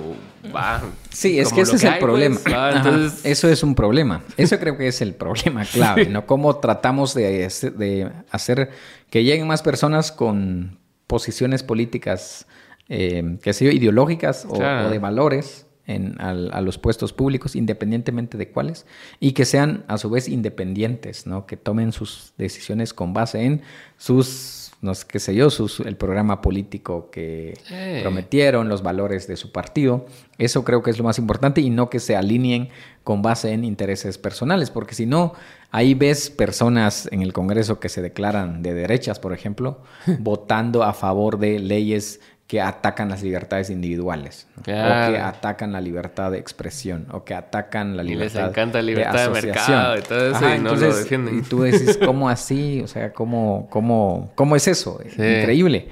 sí, es que ese es el problema. Pues, eso es un problema. Eso creo que es el problema clave, ¿no? Cómo tratamos de, de hacer que lleguen más personas con posiciones políticas eh, que sé ideológicas o, de valores en, a los puestos públicos, independientemente de cuáles, y que sean a su vez independientes, ¿no? que tomen sus decisiones con base en sus, no sé qué sé yo, sus, el programa político que prometieron, los valores de su partido. Eso creo que es lo más importante y no que se alineen con base en intereses personales, porque si no, ahí ves personas en el Congreso que se declaran de derechas, por ejemplo, votando a favor de leyes que atacan las libertades individuales, o que atacan la libertad de expresión, o que atacan la libertad, les encanta la libertad de, mercado y todo eso, y no lo defienden. Y tú dices, ¿cómo así? O sea, ¿cómo, cómo, cómo es eso? Increíble.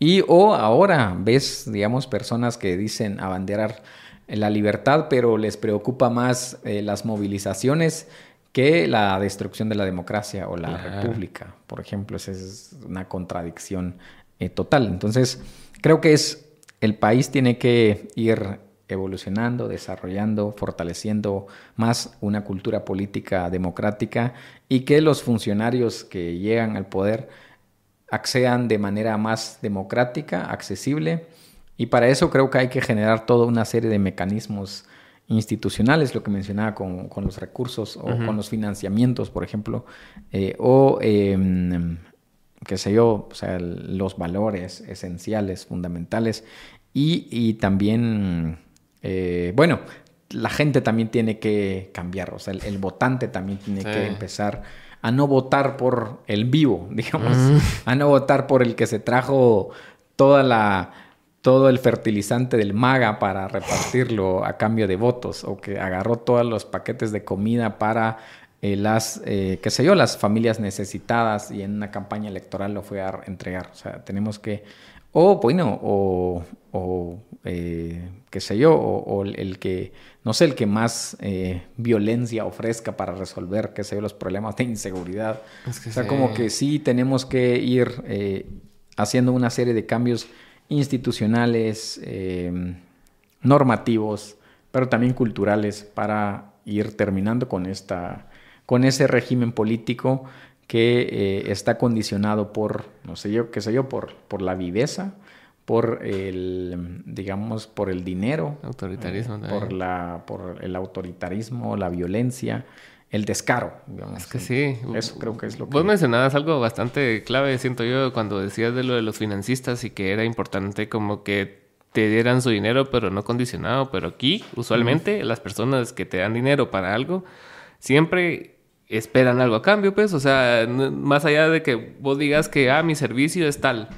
Y o ahora ves, digamos, personas que dicen abanderar la libertad, pero les preocupa más eh, las movilizaciones que la destrucción de la democracia o la república, por ejemplo. Esa es una contradicción eh, total. Entonces, Creo que es el país tiene que ir evolucionando, desarrollando, fortaleciendo más una cultura política democrática y que los funcionarios que llegan al poder accedan de manera más democrática, accesible. Y para eso creo que hay que generar toda una serie de mecanismos institucionales, lo que mencionaba con, los recursos o con los financiamientos, por ejemplo, eh, o em, qué sé yo, o sea, los valores esenciales, fundamentales y, también, eh, bueno, la gente también tiene que cambiar, o sea, el, votante también tiene que empezar a no votar por el vivo, digamos, mm. a no votar por el que se trajo toda la todo el fertilizante del maga para repartirlo a cambio de votos o que agarró todos los paquetes de comida para eh, las, eh, qué sé yo, las familias necesitadas y en una campaña electoral lo fue a entregar. O sea, tenemos que, o bueno, o, o eh, qué sé yo, o, el que, no sé, el que más violencia ofrezca para resolver, qué sé yo, los problemas de inseguridad. o sea, como que sí tenemos que ir haciendo una serie de cambios institucionales, normativos, pero también culturales para ir terminando con esta con ese régimen político que eh, está condicionado por, no sé yo, qué sé yo, por, por la viveza, por el, digamos, por el dinero, autoritarismo, eh, por, la, por el autoritarismo, la violencia, el descaro. Digamos. Es que sí. Eso creo que es lo que... Vos mencionabas algo bastante clave, siento yo, cuando decías de lo de los financistas y que era importante como que te dieran su dinero, pero no condicionado. Pero aquí, usualmente, las personas que te dan dinero para algo, siempre esperan algo a cambio, pues, o sea, más allá de que vos digas que, ah, mi servicio es tal,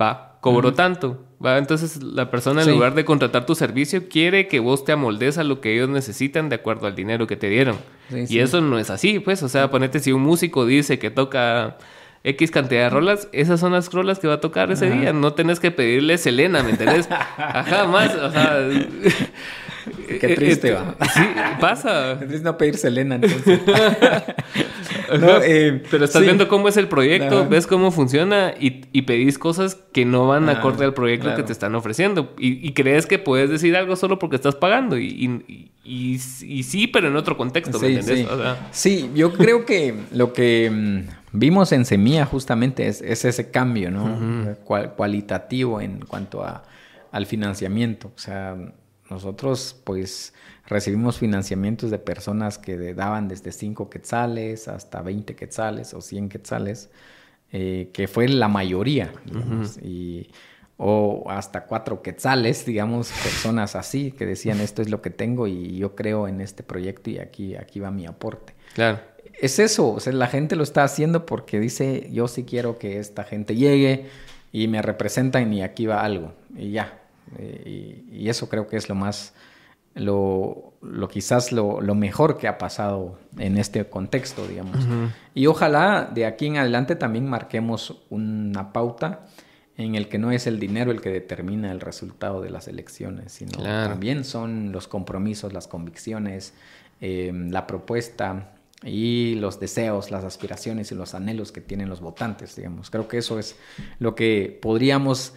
va, cobro tanto, va, entonces la persona en lugar de contratar tu servicio quiere que vos te amoldes a lo que ellos necesitan de acuerdo al dinero que te dieron. y eso no es así, pues, o sea, ponete si un músico dice que toca X cantidad de rolas, esas son las rolas que va a tocar ese día, no tenés que pedirle Selena, ¿me entendés? Ajá, más, o sea... Qué triste va. Sí, pasa. Es no pedir Selena entonces. Eh, pero estás viendo cómo es el proyecto, ves cómo funciona y, pedís cosas que no van acorde al proyecto que te están ofreciendo. Y, crees que puedes decir algo solo porque estás pagando. Y, y sí, pero en otro contexto, ¿me entiendes? Sí. yo creo que lo que mm, vimos en Semilla justamente es, ese cambio, ¿no? cualitativo en cuanto a, al financiamiento. O sea nosotros pues recibimos financiamientos de personas que daban desde 5 quetzales hasta 20 quetzales o 100 quetzales, eh, que fue la mayoría, y, o hasta 4 quetzales, digamos, personas así que decían esto es lo que tengo y yo creo en este proyecto y aquí, aquí va mi aporte. Claro. Es eso, o sea, la gente lo está haciendo porque dice yo sí quiero que esta gente llegue y me representan y aquí va algo y ya, y, eso creo que es lo más, lo, lo quizás lo, lo, mejor que ha pasado en este contexto, digamos. Y ojalá de aquí en adelante también marquemos una pauta en el que no es el dinero el que determina el resultado de las elecciones, sino también son los compromisos, las convicciones, eh, la propuesta y los deseos, las aspiraciones y los anhelos que tienen los votantes, digamos. Creo que eso es lo que podríamos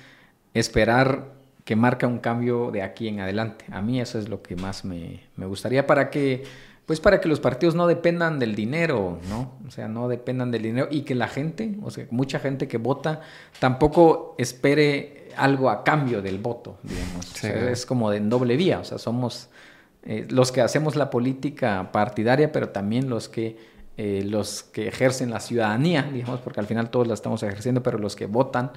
esperar que marca un cambio de aquí en adelante. A mí eso es lo que más me, gustaría para que, pues para que los partidos no dependan del dinero, ¿no? O sea, no dependan del dinero y que la gente, o sea, mucha gente que vota tampoco espere algo a cambio del voto, digamos. es como de doble vía, o sea, somos eh, los que hacemos la política partidaria, pero también los que eh, los que ejercen la ciudadanía, digamos, porque al final todos la estamos ejerciendo, pero los que votan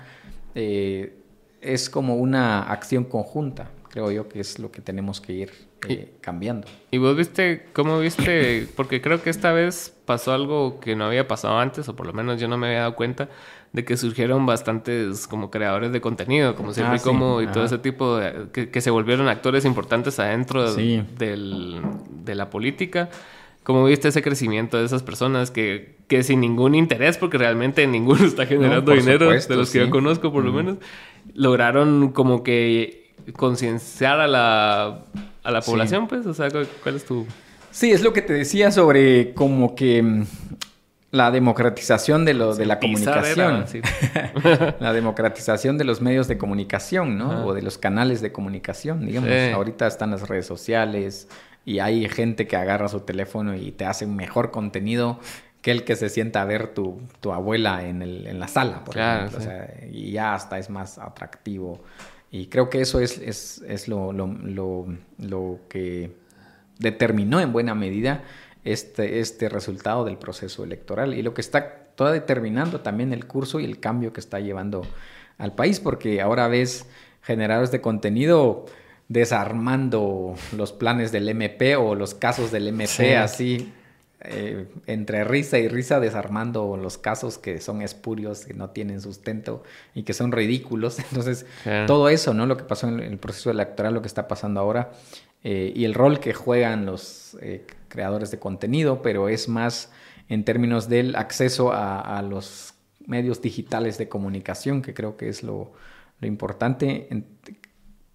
eh, es como una acción conjunta, creo yo que es lo que tenemos que ir eh, cambiando. ¿Y vos viste, cómo viste? Porque creo que esta vez pasó algo que no había pasado antes, o por lo menos yo no me había dado cuenta, de que surgieron bastantes como creadores de contenido, como siempre ah, como y todo ese tipo, de, que, se volvieron actores importantes adentro del, de la política. ¿Cómo viste ese crecimiento de esas personas que, que sin ningún interés, porque realmente ninguno está generando dinero, de los que yo conozco por lo menos, lograron como que concienciar a la, a la población, pues? O sea, ¿cuál es tu...? Sí, es lo que te decía sobre como que mm, la democratización de, lo, de la comunicación. la democratización de los medios de comunicación, ¿no? O de los canales de comunicación, digamos. Ahorita están las redes sociales, y hay gente que agarra su teléfono y te hace un mejor contenido que el que se sienta a ver tu, tu abuela en, el, en la sala, por ejemplo. O sea, y ya hasta es más atractivo. Y creo que eso es, es, es lo, lo, lo, lo, que determinó en buena medida este, este resultado del proceso electoral. Y lo que está está determinando también el curso y el cambio que está llevando al país, porque ahora ves generadores de contenido desarmando los planes del MP o los casos del MP así eh, entre risa y risa desarmando los casos que son espurios, que no tienen sustento y que son ridículos. Entonces, todo eso, ¿no? Lo que pasó en el proceso electoral, lo que está pasando ahora, eh, y el rol que juegan los eh, creadores de contenido, pero es más en términos del acceso a, los medios digitales de comunicación, que creo que es lo, importante.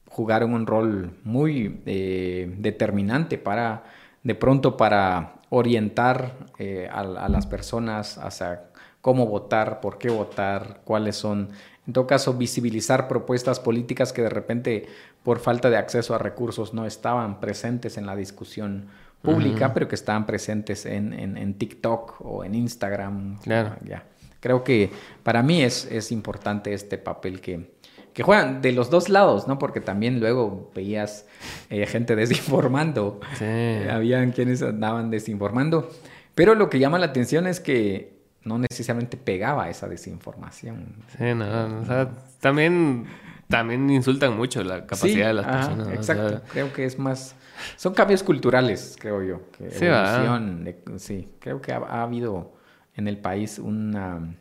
jugaron un rol muy determinante para, de pronto, para orientar eh, a, las personas hacia cómo votar, por qué votar, cuáles son, en todo caso, visibilizar propuestas políticas que de repente por falta de acceso a recursos no estaban presentes en la discusión pública, pero que estaban presentes en, en, TikTok o en Instagram. Claro. Ya. Creo que para mí es, es importante este papel que, que juegan de los dos lados, ¿no? Porque también luego veías eh, gente desinformando. Sí. habían quienes andaban desinformando. Pero lo que llama la atención es que no necesariamente pegaba esa desinformación. Sí, no, o sea, también, también insultan mucho la capacidad de las personas. Exacto, creo que es más... Son cambios culturales, creo yo. Que sí, evolución, sí, creo que ha, habido en el país una,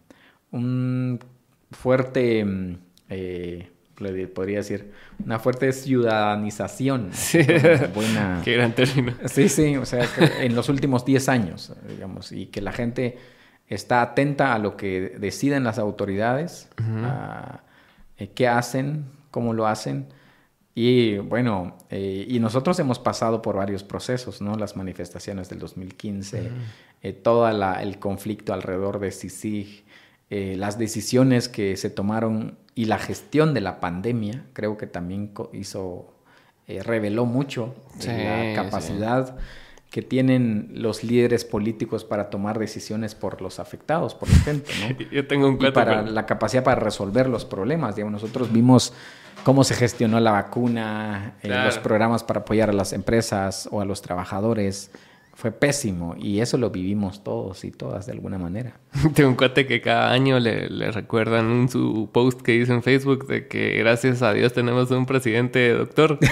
un fuerte eh, podría decir, una fuerte ciudadanización. Sí. Buena... Qué gran término. Sí, sí, o sea, en los últimos 10 años, digamos, y que la gente está atenta a lo que deciden las autoridades, a, eh, qué hacen, cómo lo hacen. Y bueno, eh, y nosotros hemos pasado por varios procesos, ¿no? Las manifestaciones del 2015, eh, todo el conflicto alrededor de CICIG, las decisiones que se tomaron y la gestión de la pandemia creo que también hizo, eh, reveló mucho la capacidad que tienen los líderes políticos para tomar decisiones por los afectados, por la gente, ¿no? Yo tengo un y para la capacidad para resolver los problemas. Digamos, nosotros vimos cómo se gestionó la vacuna, eh, los programas para apoyar a las empresas o a los trabajadores, fue pésimo y eso lo vivimos todos y todas de alguna manera. Tengo un cuate que cada año le, recuerdan en su post que hizo en Facebook de que gracias a Dios tenemos un presidente doctor.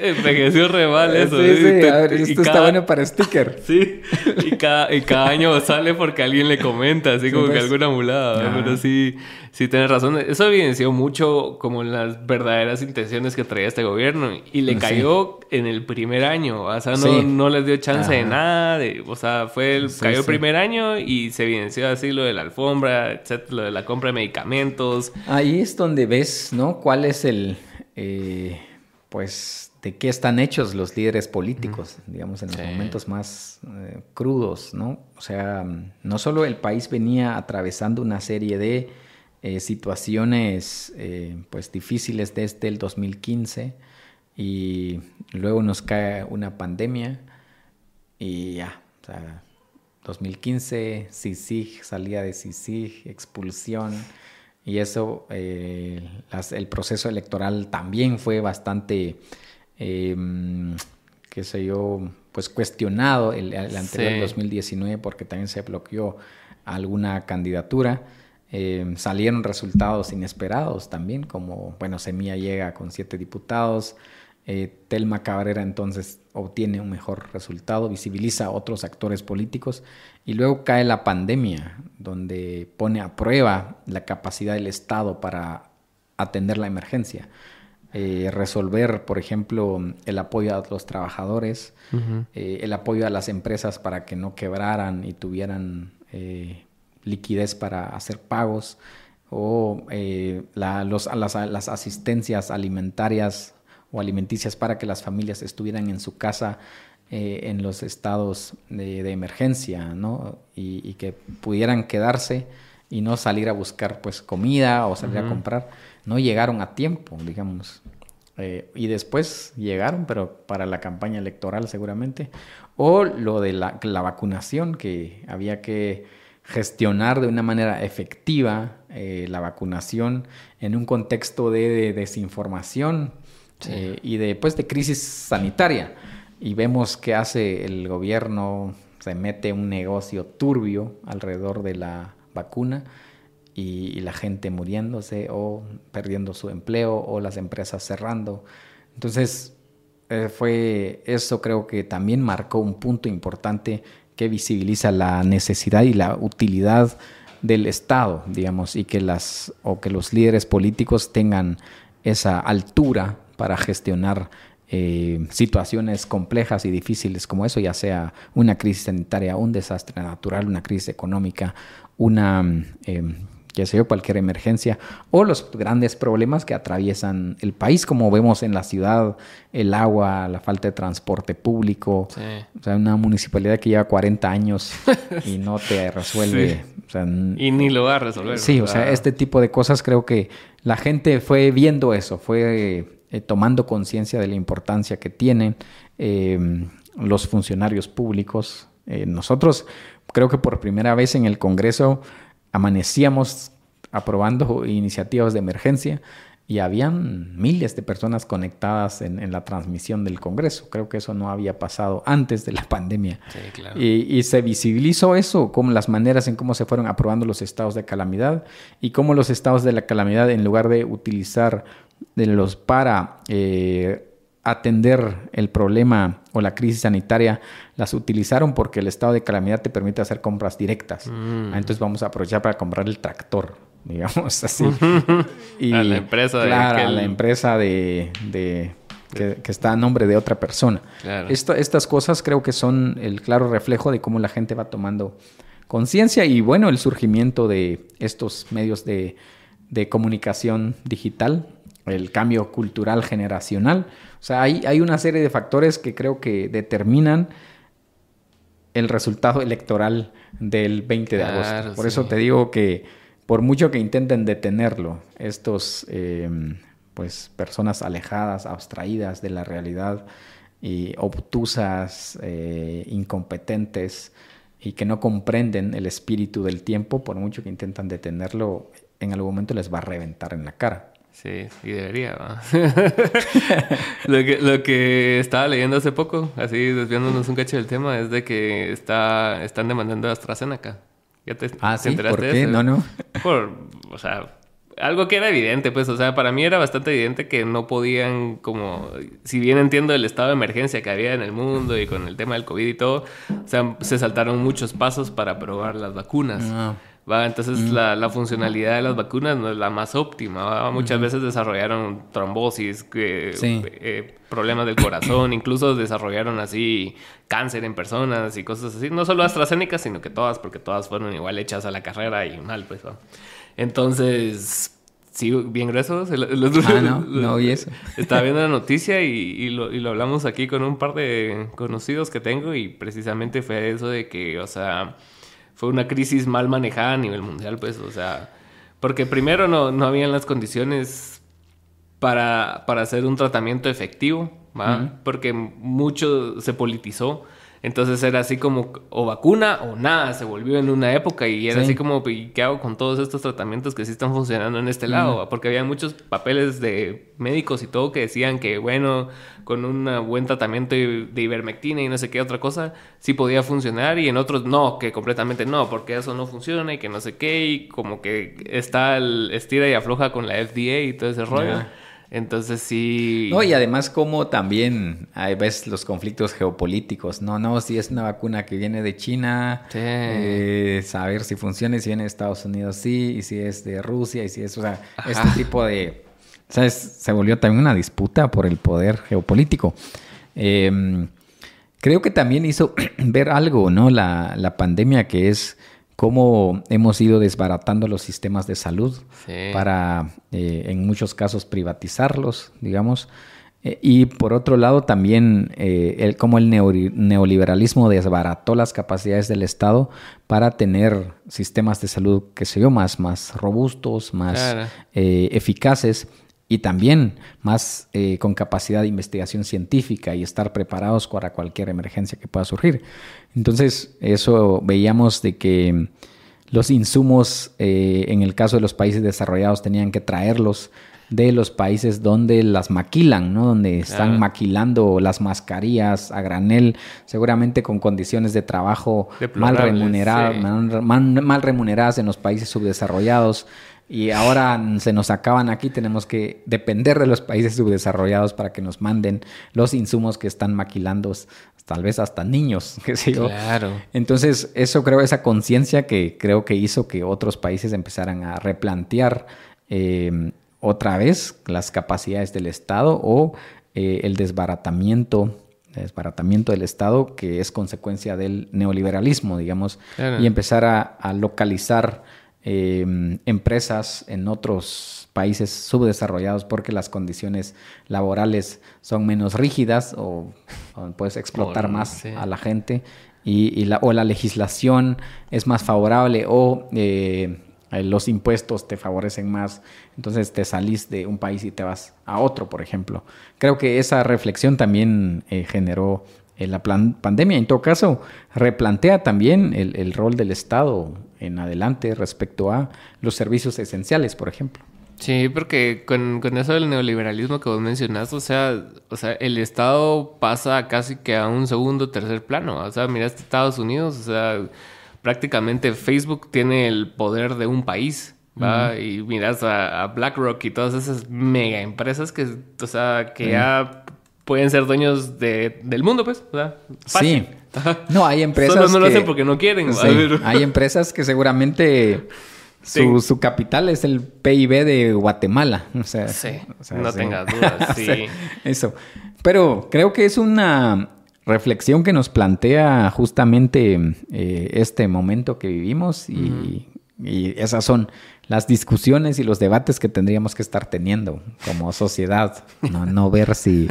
Envejeció re mal eso. Sí, sí, a ver, esto está bueno para sticker. Sí, y cada, y cada año sale porque alguien le comenta, así como que alguna mulada, pero sí Sí, tienes razón. Eso evidenció mucho como las verdaderas intenciones que traía este gobierno. Y le cayó en el primer año. O sea, no, no les dio chance de nada. o sea, fue el, cayó el primer año y se evidenció así lo de la alfombra, etcétera, lo de la compra de medicamentos. Ahí es donde ves, ¿no? ¿Cuál es el... Eh, pues de qué están hechos los líderes políticos, digamos, en los momentos más eh, crudos, ¿no? O sea, no solo el país venía atravesando una serie de eh, situaciones pues difíciles desde el 2015 y luego nos cae una pandemia y ya, o sea, 2015, CICIG, salida de CICIG, expulsión y eso, eh, el proceso electoral también fue bastante, em, qué sé yo, pues cuestionado el, anterior 2019 porque también se bloqueó alguna candidatura. Em, salieron resultados inesperados también, como, bueno, Semilla llega con siete diputados, eh, Telma Cabrera entonces obtiene un mejor resultado, visibiliza a otros actores políticos y luego cae la pandemia, donde pone a prueba la capacidad del Estado para atender la emergencia. Eh, resolver, por ejemplo, el apoyo a los trabajadores, eh, el apoyo a las empresas para que no quebraran y tuvieran liquidez para hacer pagos o eh, las, asistencias alimentarias o alimenticias para que las familias estuvieran en su casa eh, en los estados de, emergencia, ¿no? Y, que pudieran quedarse y no salir a buscar pues comida o salir a comprar. No llegaron a tiempo, digamos. Eh, y después llegaron, pero para la campaña electoral seguramente. O lo de la vacunación, que había que gestionar de una manera efectiva eh, la vacunación en un contexto de, desinformación eh, y de, pues, de crisis sanitaria. Y vemos qué hace el gobierno, se mete un negocio turbio alrededor de la vacuna y, la gente muriéndose o perdiendo su empleo o las empresas cerrando. Entonces, eh, fue eso creo que también marcó un punto importante que visibiliza la necesidad y la utilidad del Estado, digamos, y que las o que los líderes políticos tengan esa altura para gestionar eh, situaciones complejas y difíciles como eso, ya sea una crisis sanitaria, un desastre natural, una crisis económica, una eh, que sé yo, cualquier emergencia, o los grandes problemas que atraviesan el país, como vemos en la ciudad, el agua, la falta de transporte público, o sea, una municipalidad que lleva 40 años y no te resuelve. y ni lo va a resolver. Sí, o sea, este tipo de cosas creo que la gente fue viendo eso, fue eh, tomando conciencia de la importancia que tienen eh, los funcionarios públicos. Eh, nosotros creo que por primera vez en el Congreso amanecíamos aprobando iniciativas de emergencia y habían miles de personas conectadas en, la transmisión del Congreso. Creo que eso no había pasado antes de la pandemia. y, se visibilizó eso, como las maneras en cómo se fueron aprobando los estados de calamidad y cómo los estados de la calamidad, en lugar de utilizar de los para eh, atender el problema o la crisis sanitaria las utilizaron porque el estado de calamidad te permite hacer compras directas. Mm. Ah, entonces vamos a aprovechar para comprar el tractor, digamos así. y, a la empresa de la empresa de, que, está a nombre de otra persona. estas cosas creo que son el claro reflejo de cómo la gente va tomando conciencia y bueno, el surgimiento de estos medios de, de comunicación digital el cambio cultural generacional. O sea, hay, hay una serie de factores que creo que determinan el resultado electoral del 20 de agosto. Por eso te digo que por mucho que intenten detenerlo, estos eh, pues personas alejadas, abstraídas de la realidad y obtusas, eh, incompetentes y que no comprenden el espíritu del tiempo, por mucho que intentan detenerlo, en algún momento les va a reventar en la cara. Sí, y debería. lo, que, lo que estaba leyendo hace poco, así desviándonos un cacho del tema, es de que está, están demandando a AstraZeneca. ¿Ya te, ah, sí, ¿por qué? No, no. Por, o sea, algo que era evidente, pues, o sea, para mí era bastante evidente que no podían, como, si bien entiendo el estado de emergencia que había en el mundo y con el tema del COVID y todo, o sea, se saltaron muchos pasos para probar las vacunas. Ah. ¿Va? Entonces mm. la, funcionalidad de las vacunas no es la más óptima. Muchas veces desarrollaron trombosis, eh, problemas del corazón, incluso desarrollaron así cáncer en personas y cosas así. No solo AstraZeneca, sino que todas, porque todas fueron igual hechas a la carrera y mal, pues. Entonces... Sí, bien grueso. ah, no, no vi eso. Estaba viendo la noticia y, lo, y, lo, hablamos aquí con un par de conocidos que tengo y precisamente fue eso de que, o sea, fue una crisis mal manejada a nivel mundial, pues, o sea, porque primero no, no habían las condiciones para, para hacer un tratamiento efectivo, ¿va? Porque mucho se politizó entonces era así como o vacuna o nada, se volvió en una época y era así como, ¿qué hago con todos estos tratamientos que sí están funcionando en este lado? Porque había muchos papeles de médicos y todo que decían que, bueno, con un buen tratamiento de ivermectina y no sé qué otra cosa, sí podía funcionar y en otros no, que completamente no, porque eso no funciona y que no sé qué y como que está el estira y afloja con la FDA y todo ese rollo. Entonces sí. No, y además como también hay ves los conflictos geopolíticos. No, no, si es una vacuna que viene de China, eh, saber si funciona y si viene de Estados Unidos sí, y si es de Rusia, y si es, o sea, este tipo de. ¿Sabes? Se volvió también una disputa por el poder geopolítico. Em, creo que también hizo ver algo, ¿no? La, la pandemia que es cómo hemos ido desbaratando los sistemas de salud para, eh, en muchos casos, privatizarlos, digamos. Eh, y por otro lado, también eh, el, cómo el neoliberalismo desbarató las capacidades del Estado para tener sistemas de salud, que sé yo, más, más robustos, más eficaces y también más eh, con capacidad de investigación científica y estar preparados para cualquier emergencia que pueda surgir. Entonces, eso veíamos de que los insumos, eh, en el caso de los países desarrollados, tenían que traerlos de los países donde las maquilan, ¿no? Donde están maquilando las mascarillas a granel, seguramente con condiciones de trabajo mal remuneradas, mal, remuneradas en los países subdesarrollados. Y ahora se nos acaban aquí, tenemos que depender de los países subdesarrollados para que nos manden los insumos que están maquilando, tal vez hasta niños, qué sé yo. Claro. Entonces, eso creo, esa conciencia que creo que hizo que otros países empezaran a replantear eh, otra vez las capacidades del Estado o eh, el desbaratamiento desbaratamiento del Estado que es consecuencia del neoliberalismo, digamos, y empezar a, localizar em, empresas en otros países subdesarrollados porque las condiciones laborales son menos rígidas o, puedes explotar más a la gente y, la, o la legislación es más favorable o eh, eh, los impuestos te favorecen más, entonces te salís de un país y te vas a otro, por ejemplo. Creo que esa reflexión también eh, generó eh, la pandemia. En todo caso, replantea también el, rol del Estado en adelante respecto a los servicios esenciales, por ejemplo. Sí, porque con, con, eso del neoliberalismo que vos mencionaste, o sea, o sea, el Estado pasa casi que a un segundo, tercer plano. O sea, miraste Estados Unidos, o sea, prácticamente Facebook tiene el poder de un país. ¿va? Y miras a, BlackRock y todas esas mega empresas que, o sea, que ya pueden ser dueños de, del mundo, pues. O sea, Sí. No, hay empresas. Solo no lo hacen porque no quieran. Hay empresas que seguramente su, su, capital es el PIB de Guatemala. O sea, sí. no tengas dudas. sí. Eso. Pero creo que es una reflexión que nos plantea justamente eh, este momento que vivimos y, esas son las discusiones y los debates que tendríamos que estar teniendo como sociedad, no, ver si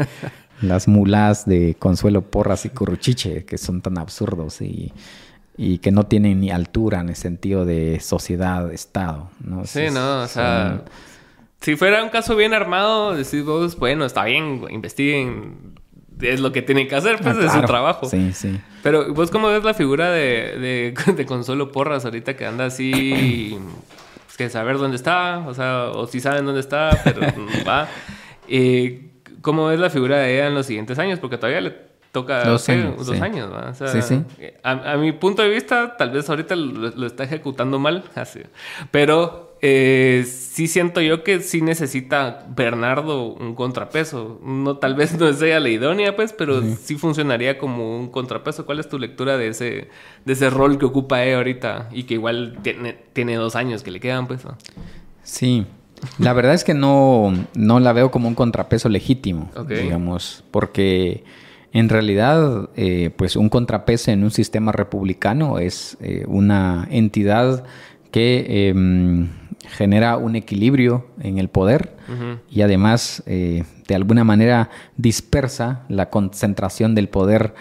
las mulas de Consuelo Porras y Curruchiche, que son tan absurdos y, que no tienen ni altura en el sentido de sociedad, Estado. ¿no? Sí, no, o sea, si fuera un caso bien armado, decís vos, bueno, está bien, investiguen es lo que tienen que hacer, pues, ah, es su trabajo. Sí, sí. Pero vos cómo ves la figura de, de, Consuelo Porras ahorita que anda así, que saber dónde está, o sea, o si saben dónde está, pero va. Eh, ¿Cómo ves la figura de ella en los siguientes años? Porque todavía le toca dos años, dos años O sea, sí, sí. A, mi punto de vista, tal vez ahorita lo, lo está ejecutando mal, así. pero eh, sí siento yo que sí necesita Bernardo un contrapeso. No, tal vez no sea la idónea, pues, pero sí. funcionaría como un contrapeso. ¿Cuál es tu lectura de ese, de ese rol que ocupa él ahorita y que igual tiene, tiene dos años que le quedan, pues? Sí. La verdad es que no, no la veo como un contrapeso legítimo, digamos, porque en realidad, eh, pues un contrapeso en un sistema republicano es eh, una entidad que em, genera un equilibrio en el poder y además eh, de alguna manera dispersa la concentración del poder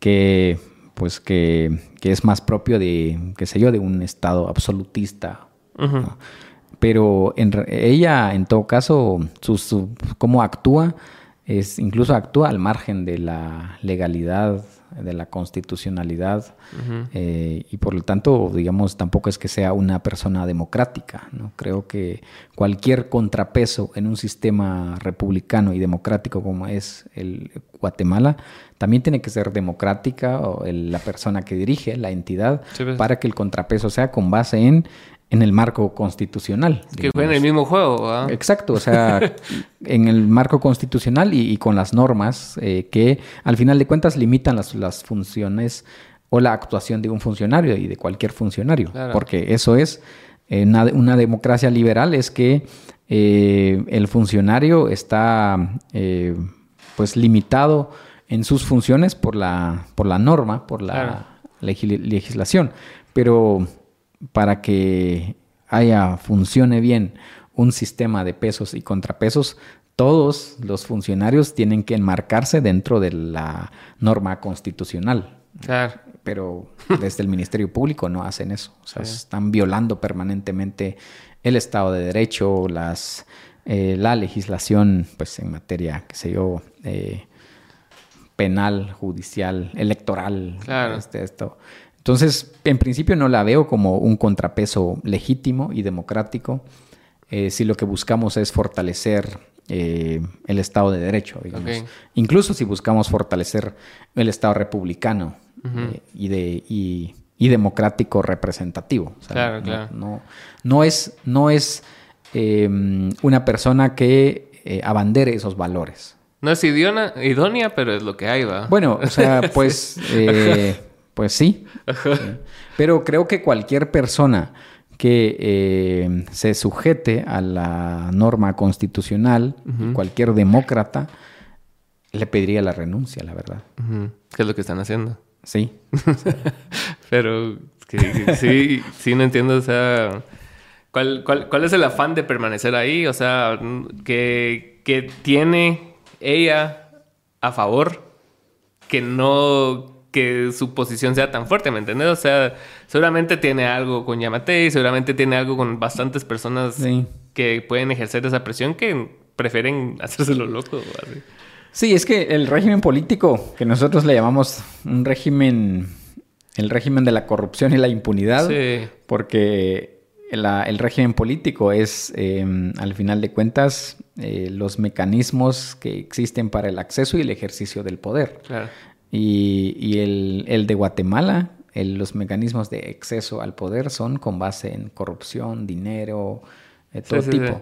que pues que, es más propio de qué sé yo de un estado absolutista pero en, ella en todo caso su, cómo actúa es incluso actúa al margen de la legalidad de la constitucionalidad eh, y por lo tanto, digamos, tampoco es que sea una persona democrática. ¿no? Creo que cualquier contrapeso en un sistema republicano y democrático como es el Guatemala, también tiene que ser democrática o la persona que dirige la entidad pues. para que el contrapeso sea con base en en el marco constitucional. Que fue en el mismo juego. Exacto, o sea, en el marco constitucional y, con las normas eh, que al final de cuentas limitan las, las, funciones o la actuación de un funcionario y de cualquier funcionario. Porque eso es eh, una, democracia liberal, es que eh, el funcionario está pues limitado en sus funciones por la, por la norma, por la legislación. Pero para que haya, funcione bien un sistema de pesos y contrapesos, todos los funcionarios tienen que enmarcarse dentro de la norma constitucional. Claro. Pero desde el Ministerio Público no hacen eso. O sea, están violando permanentemente el Estado de Derecho, las, eh, la legislación, pues en materia, qué sé yo, eh, penal, judicial, electoral. Claro. Este, esto. Entonces, en principio no la veo como un contrapeso legítimo y democrático. eh, si lo que buscamos es fortalecer eh, el Estado de Derecho, digamos. Incluso si buscamos fortalecer el Estado republicano eh, y, de, y, democrático representativo. claro, claro. No, no, es, no es em, una persona que abandere esos valores. No es idónea, pero es lo que hay, ¿va? Bueno, o sea, pues, pues sí. Pero creo que cualquier persona que eh, se sujete a la norma constitucional, cualquier demócata le pediría la renuncia, la verdad. ¿Qué es lo que están haciendo? Sí. Pero sí, sí, no entiendo, o sea, ¿cuál, cuál, es el afán de permanecer ahí? O sea, que, que tiene ella a favor que no que su posición sea tan fuerte, ¿me entiendes? O sea, seguramente tiene algo con Yamate y seguramente tiene algo con bastantes personas que pueden ejercer esa presión que prefieren hacérselo loco. Sí, es que el régimen político, que nosotros le llamamos un régimen, el régimen de la corrupción y la impunidad, porque el régimen político es, em, al final de cuentas, eh, los mecanismos que existen para el acceso y el ejercicio del poder. Claro. Y, el, de Guatemala, los mecanismos de acceso al poder son con base en corrupción, dinero, de todo tipo.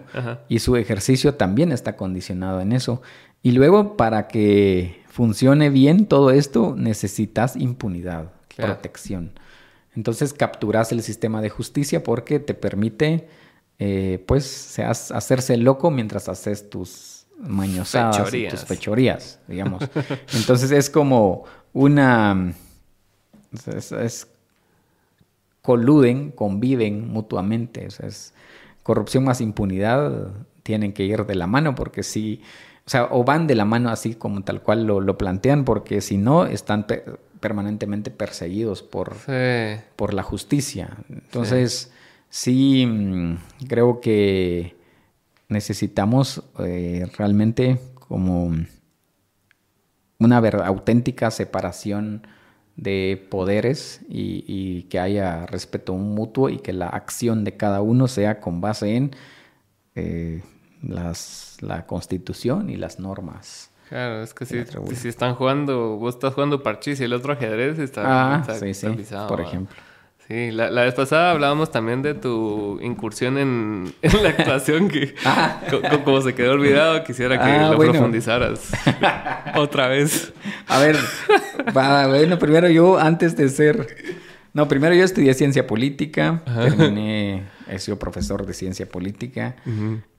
y su ejercicio también está condicionado en eso. Y luego, para que funcione bien todo esto, necesitas impunidad, protección. Entonces capturas el sistema de justicia porque te permite, eh, pues, hacerse loco mientras haces tus mañosadas tus fechorías, digamos. Entonces es como una... Es, coluden, conviven mutuamente. O es corrupción más impunidad tienen que ir de la mano porque si... O sea, o van de la mano así como tal cual lo, plantean, porque si no, están permanentemente perseguidos por, por la justicia. Entonces, sí mm, creo que necesitamos eh, realmente como una auténtica separación de poderes y, que haya respeto mutuo y que la acción de cada uno sea con base en eh, las, la constitución y las normas. Claro, es que si, si, están jugando, vos estás jugando parchís y el otro ajedrez está, ah, sí, sí, por ejemplo. Sí, la, vez pasada hablábamos también de tu incursión en, la actuación que ah. como se quedó olvidado, quisiera que ah, lo profundizaras otra vez. A ver, bueno, primero yo antes de ser... No, primero yo estudié ciencia política, terminé, he sido profesor de ciencia política.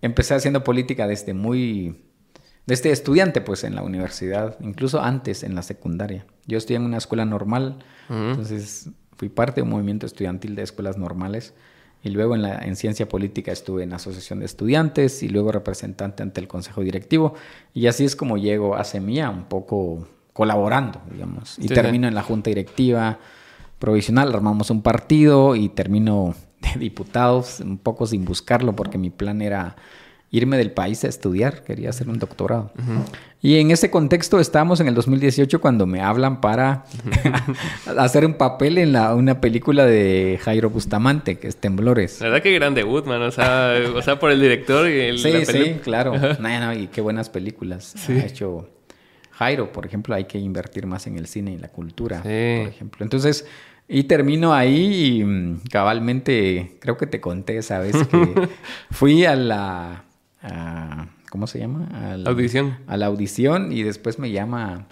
Empecé haciendo política desde muy... Desde estudiante, pues, en la universidad, incluso antes, en la secundaria. Yo estudié en una escuela normal, entonces Fui parte de un movimiento estudiantil de escuelas normales y luego en, la, en ciencia política estuve en asociación de estudiantes y luego representante ante el consejo directivo. Y así es como llego a Semilla un poco colaborando, digamos, y termino en la junta directiva provisional, armamos un partido y termino de diputados un poco sin buscarlo porque mi plan era irme del país a estudiar, quería hacer un doctorado. Y en ese contexto estábamos en el 2018 cuando me hablan para hacer un papel en la, una película de Jairo Bustamante, que es Temblores. La verdad que gran debut, man. O sea, o sea por el director y el... Sí, sí, claro. y qué buenas películas ha hecho Jairo, por ejemplo. Hay que invertir más en el cine y la cultura, por ejemplo. Entonces... Y termino ahí y mm, cabalmente, creo que te conté, ¿sabes? Que fui a la ¿cómo se llama? A la audición. A la audición y después me llama,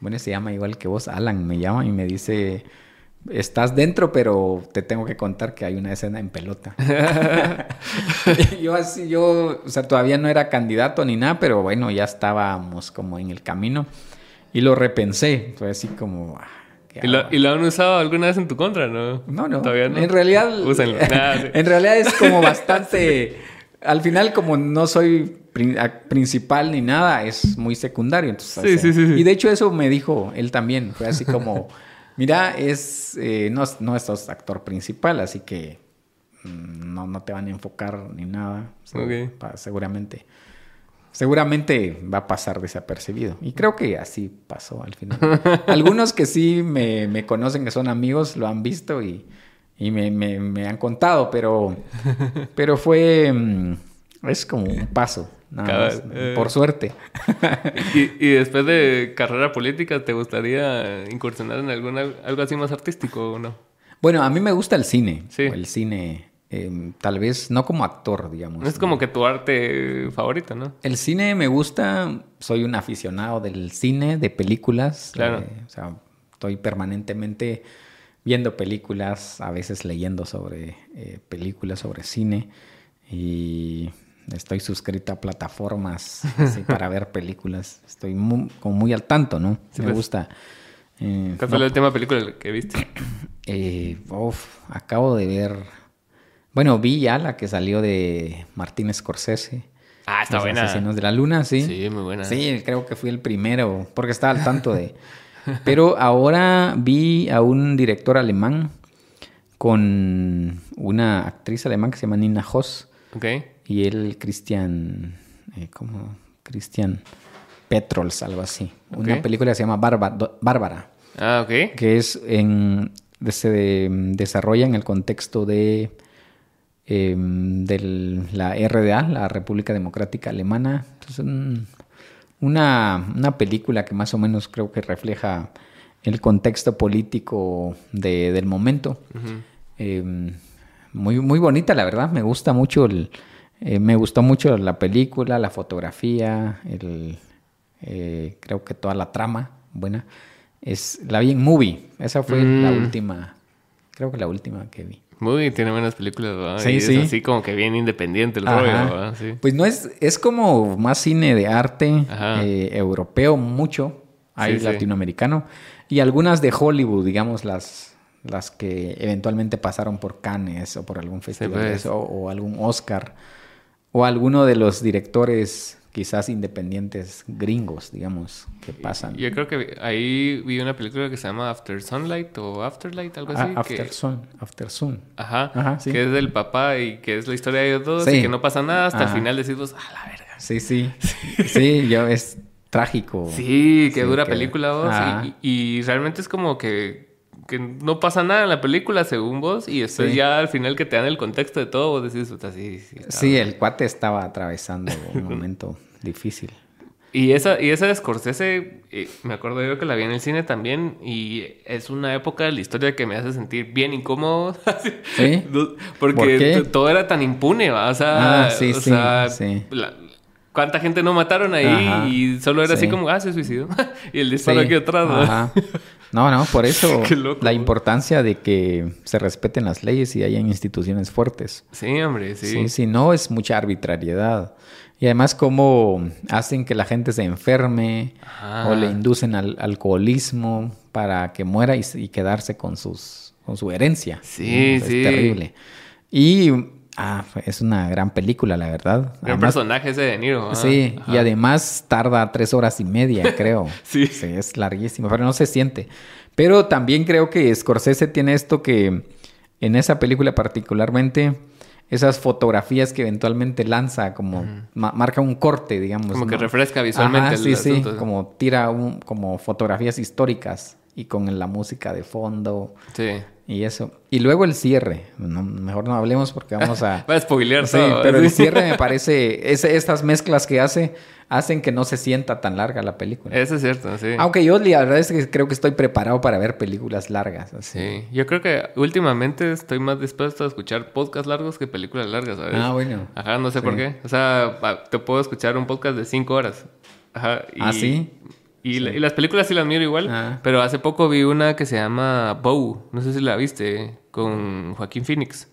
bueno, se llama igual que vos, Alan, me llama y me dice, estás dentro, pero te tengo que contar que hay una escena en pelota. yo así, yo, o sea, todavía no era candidato ni nada, pero bueno, ya estábamos como en el camino y lo repensé, fue así como... Ah, ¿Y lo, han usado alguna vez en tu contra, no? No, no. Todavía no. En realidad, en realidad es como bastante al final, como no soy principal ni nada, es muy secundario. Entonces, sí, sí, sí, Y de hecho, eso me dijo él también. Fue así como: Mira, es, eh, no, no estás actor principal, así que mm, no, no te van a enfocar ni nada. seguramente. Seguramente va a pasar desapercibido. Y creo que así pasó al final. Algunos que sí me, me conocen, que son amigos, lo han visto y y me, me, me han contado, pero, pero fue, mm, es como un paso, nada Cabal, más, eh. por suerte. Y, y después de carrera política, ¿te gustaría incursionar en alguna, algo así más artístico o no? Bueno, a mí me gusta el cine, Sí. el cine, eh, tal vez no como actor, digamos. Es como que tu arte favorito, ¿no? El cine me gusta, soy un aficionado del cine, de películas. Claro. eh, o sea, estoy permanentemente viendo películas, a veces leyendo sobre eh, películas, sobre cine. Y estoy suscrito a plataformas así, para ver películas. Estoy muy, como muy al tanto, ¿no? Sí, me pues. gusta. eh, ¿Cuál fue no, la última película que viste? eh, uf, acabo de ver. Bueno, vi ya la que salió de Martín Scorsese. Ah, está Los buena. Asesinos de la Luna, sí. Sí, muy buena. Sí, creo que fui el primero, porque estaba al tanto de... Pero ahora vi a un director alemán con una actriz alemana que se llama Nina Hoss Ok. y él Christian, eh, ¿cómo? Christian Petrols, algo así. Una película que se llama Bárbara, Ah, ok. que es en, se desarrolla en el contexto de eh, de la RDA, la República Democrática Alemana. Es un- una, una película que más o menos creo que refleja el contexto político de- del momento. Eh, muy, muy bonita, la verdad. Me gusta mucho el, eh, me gustó mucho la película, la fotografía, el, eh, creo que toda la trama, buena. Es la vi en movie. Esa fue la Mm. última, creo que la última que vi. Muy, tiene buenas películas, ¿verdad? Sí, y sí. es así como que bien independiente el rollo, ¿verdad? Sí. Pues no es, es como más cine de arte eh, europeo, mucho, hay Sí, sí. latinoamericano, y algunas de Hollywood, digamos, las, las que eventualmente pasaron por Cannes o por algún festival pues. o algún Oscar, o alguno de los directores quizás independientes gringos, digamos, que pasan. Yo creo que ahí vi una película que se llama After Sunlight o Afterlight, algo así. Ah, que- After Sun, After Sun. Ajá, Ajá, sí. que es del papá y que es la historia de ellos dos Sí. y que no pasa nada hasta Ajá. el final decimos, a la verga. Sí, sí, sí, yo es trágico. Sí, Sí, dura que- película vos. Y, y realmente es como que, que no pasa nada en la película según vos. Y después Sí. ya al final que te dan el contexto de todo, vos decís, puta, sí, sí. está Sí, el cuate estaba atravesando un momento difícil. Y esa, y esa de Scorsese, eh, me acuerdo yo que la vi en el cine también, y es una época de la historia que me hace sentir bien incómodo. ¿Sí? No, Porque todo era tan impune, ¿va? O sea, Ah, sí, o sí, sea, sí. la- ¿cuánta gente no mataron ahí? Ajá, y solo era así sí. como, ah, se suicidó. y el disparo Sí, aquí atrás, ¿va? ajá. No, no, por eso loco, la importancia de que se respeten las leyes y hayan instituciones fuertes. Sí, hombre, sí. Sí, si no es mucha arbitrariedad. Y además cómo hacen que la gente se enferme Ajá. o le inducen al alcoholismo para que muera y, y quedarse con sus con su herencia. Sí, Es sí. terrible. Y ah, es una gran película, la verdad. Gran Además, personaje ese de Niro. ¿va? Sí, y además tarda tres horas y media, creo. Sí. es larguísimo, pero no se siente. Pero también creo que Scorsese tiene esto que en esa película particularmente, esas fotografías que eventualmente lanza, como ma- marca un corte, digamos. Como que refresca visualmente Ajá, el sí, sí, como tira un, como fotografías históricas y con la música de fondo Sí. y eso. Y luego el cierre. No, mejor no hablemos porque vamos a... Va a spoilear Sí, todo. pero el cierre me parece, es- estas mezclas que hace hacen que no se sienta tan larga la película. Eso es cierto, sí. Aunque yo la verdad es que creo que estoy preparado para ver películas largas. así. Sí, yo creo que últimamente estoy más dispuesto a escuchar podcasts largos que películas largas, ¿sabes? Ah, bueno. Ajá, no sé Sí. por qué. O sea, ah, te puedo escuchar un podcast de cinco horas. Ajá. Y, ¿Ah, sí? Y, la- y las películas sí las miro igual. Ah. Pero hace poco vi una que se llama Bow. No sé si la viste. Con Joaquín Phoenix.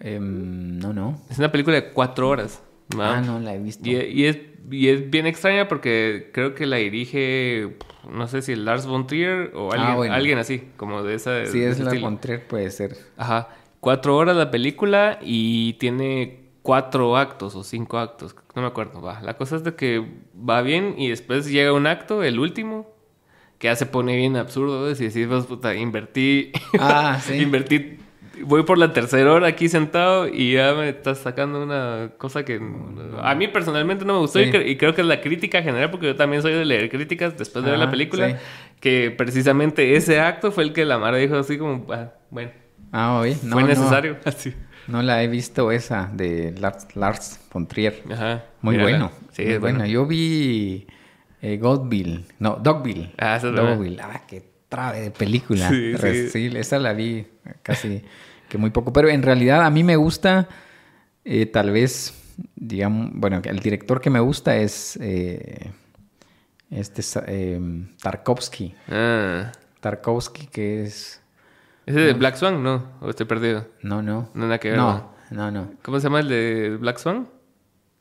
Em, no, no. Es una película de cuatro horas. ¿va? Ah, no la he visto. Y, y es, y es bien extraña porque creo que la dirige, no sé si Lars von Trier o alguien, Ah, bueno. alguien así, como de esa. Si de es ese la estilo. Contreras puede ser. Ajá. Cuatro horas la película y tiene cuatro actos o cinco actos. No me acuerdo. Va. La cosa es de que va bien y después llega un acto, el último, que ya se pone bien absurdo. Y decís, pues, puta, invertí. Ah, sí. invertí. Voy por la tercera hora aquí sentado y ya me estás sacando una cosa que a mí personalmente no me gustó y, Sí. cre- y creo que es la crítica general porque yo también soy de leer críticas después de ver la película sí. que precisamente ese acto fue el que la Mara dijo así como, "Ah, bueno, Ah, oye, no, Fue no. necesario. Así. No la he visto esa de Lars, Lars von Trier. Ajá. Muy Mírala. bueno. Sí, muy es bueno. bueno. Yo vi eh, Godville. No, Dogville. Ah, esa es. Dogville. Ah, qué trabe de película. Sí, Re- sí. esa la vi casi que muy poco. Pero en realidad a mí me gusta, eh, tal vez, digamos, bueno, el director que me gusta es eh, este eh, Tarkovsky. Ah. Tarkovsky, que es. ¿Ese de Black Swan? No, o estoy perdido. No, no. No, nada que ver, No, no, no. ¿Cómo se llama el de Black Swan?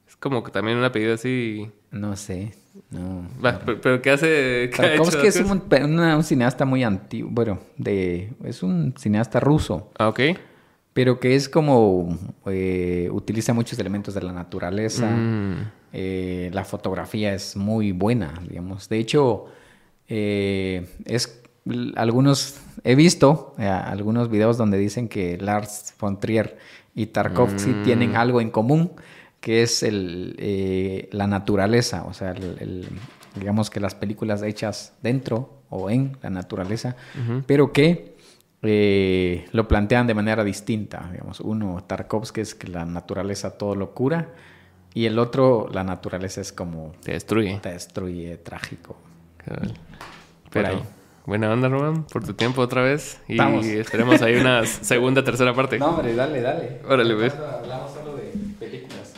Es como que también un apellido así. No sé. No. Va, pero, pero ¿qué hace? ¿Qué ha hecho Tarkovsky es un, pe- una- un cineasta muy antiguo, bueno, de, es un cineasta ruso, Ah, ok. pero que es como, eh, utiliza muchos elementos de la naturaleza, Mm. eh, la fotografía es muy buena, digamos. De hecho, eh, es algunos, he visto eh, algunos videos donde dicen que Lars von Trier y Tarkovsky Mm. tienen algo en común, que es el, eh, la naturaleza, o sea, el- el- digamos que las películas hechas dentro o en la naturaleza, pero que eh, lo plantean de manera distinta. Digamos, uno, Tarkovsky es que la naturaleza todo lo cura, y el otro, la naturaleza es como Te destruye. te destruye, trágico. Por Pero, ahí. Buena onda, Román, por tu tiempo otra vez. Y Vamos. esperemos ahí una segunda, tercera parte. hombre, dale, dale. Órale, pues. Hablamos solo de películas.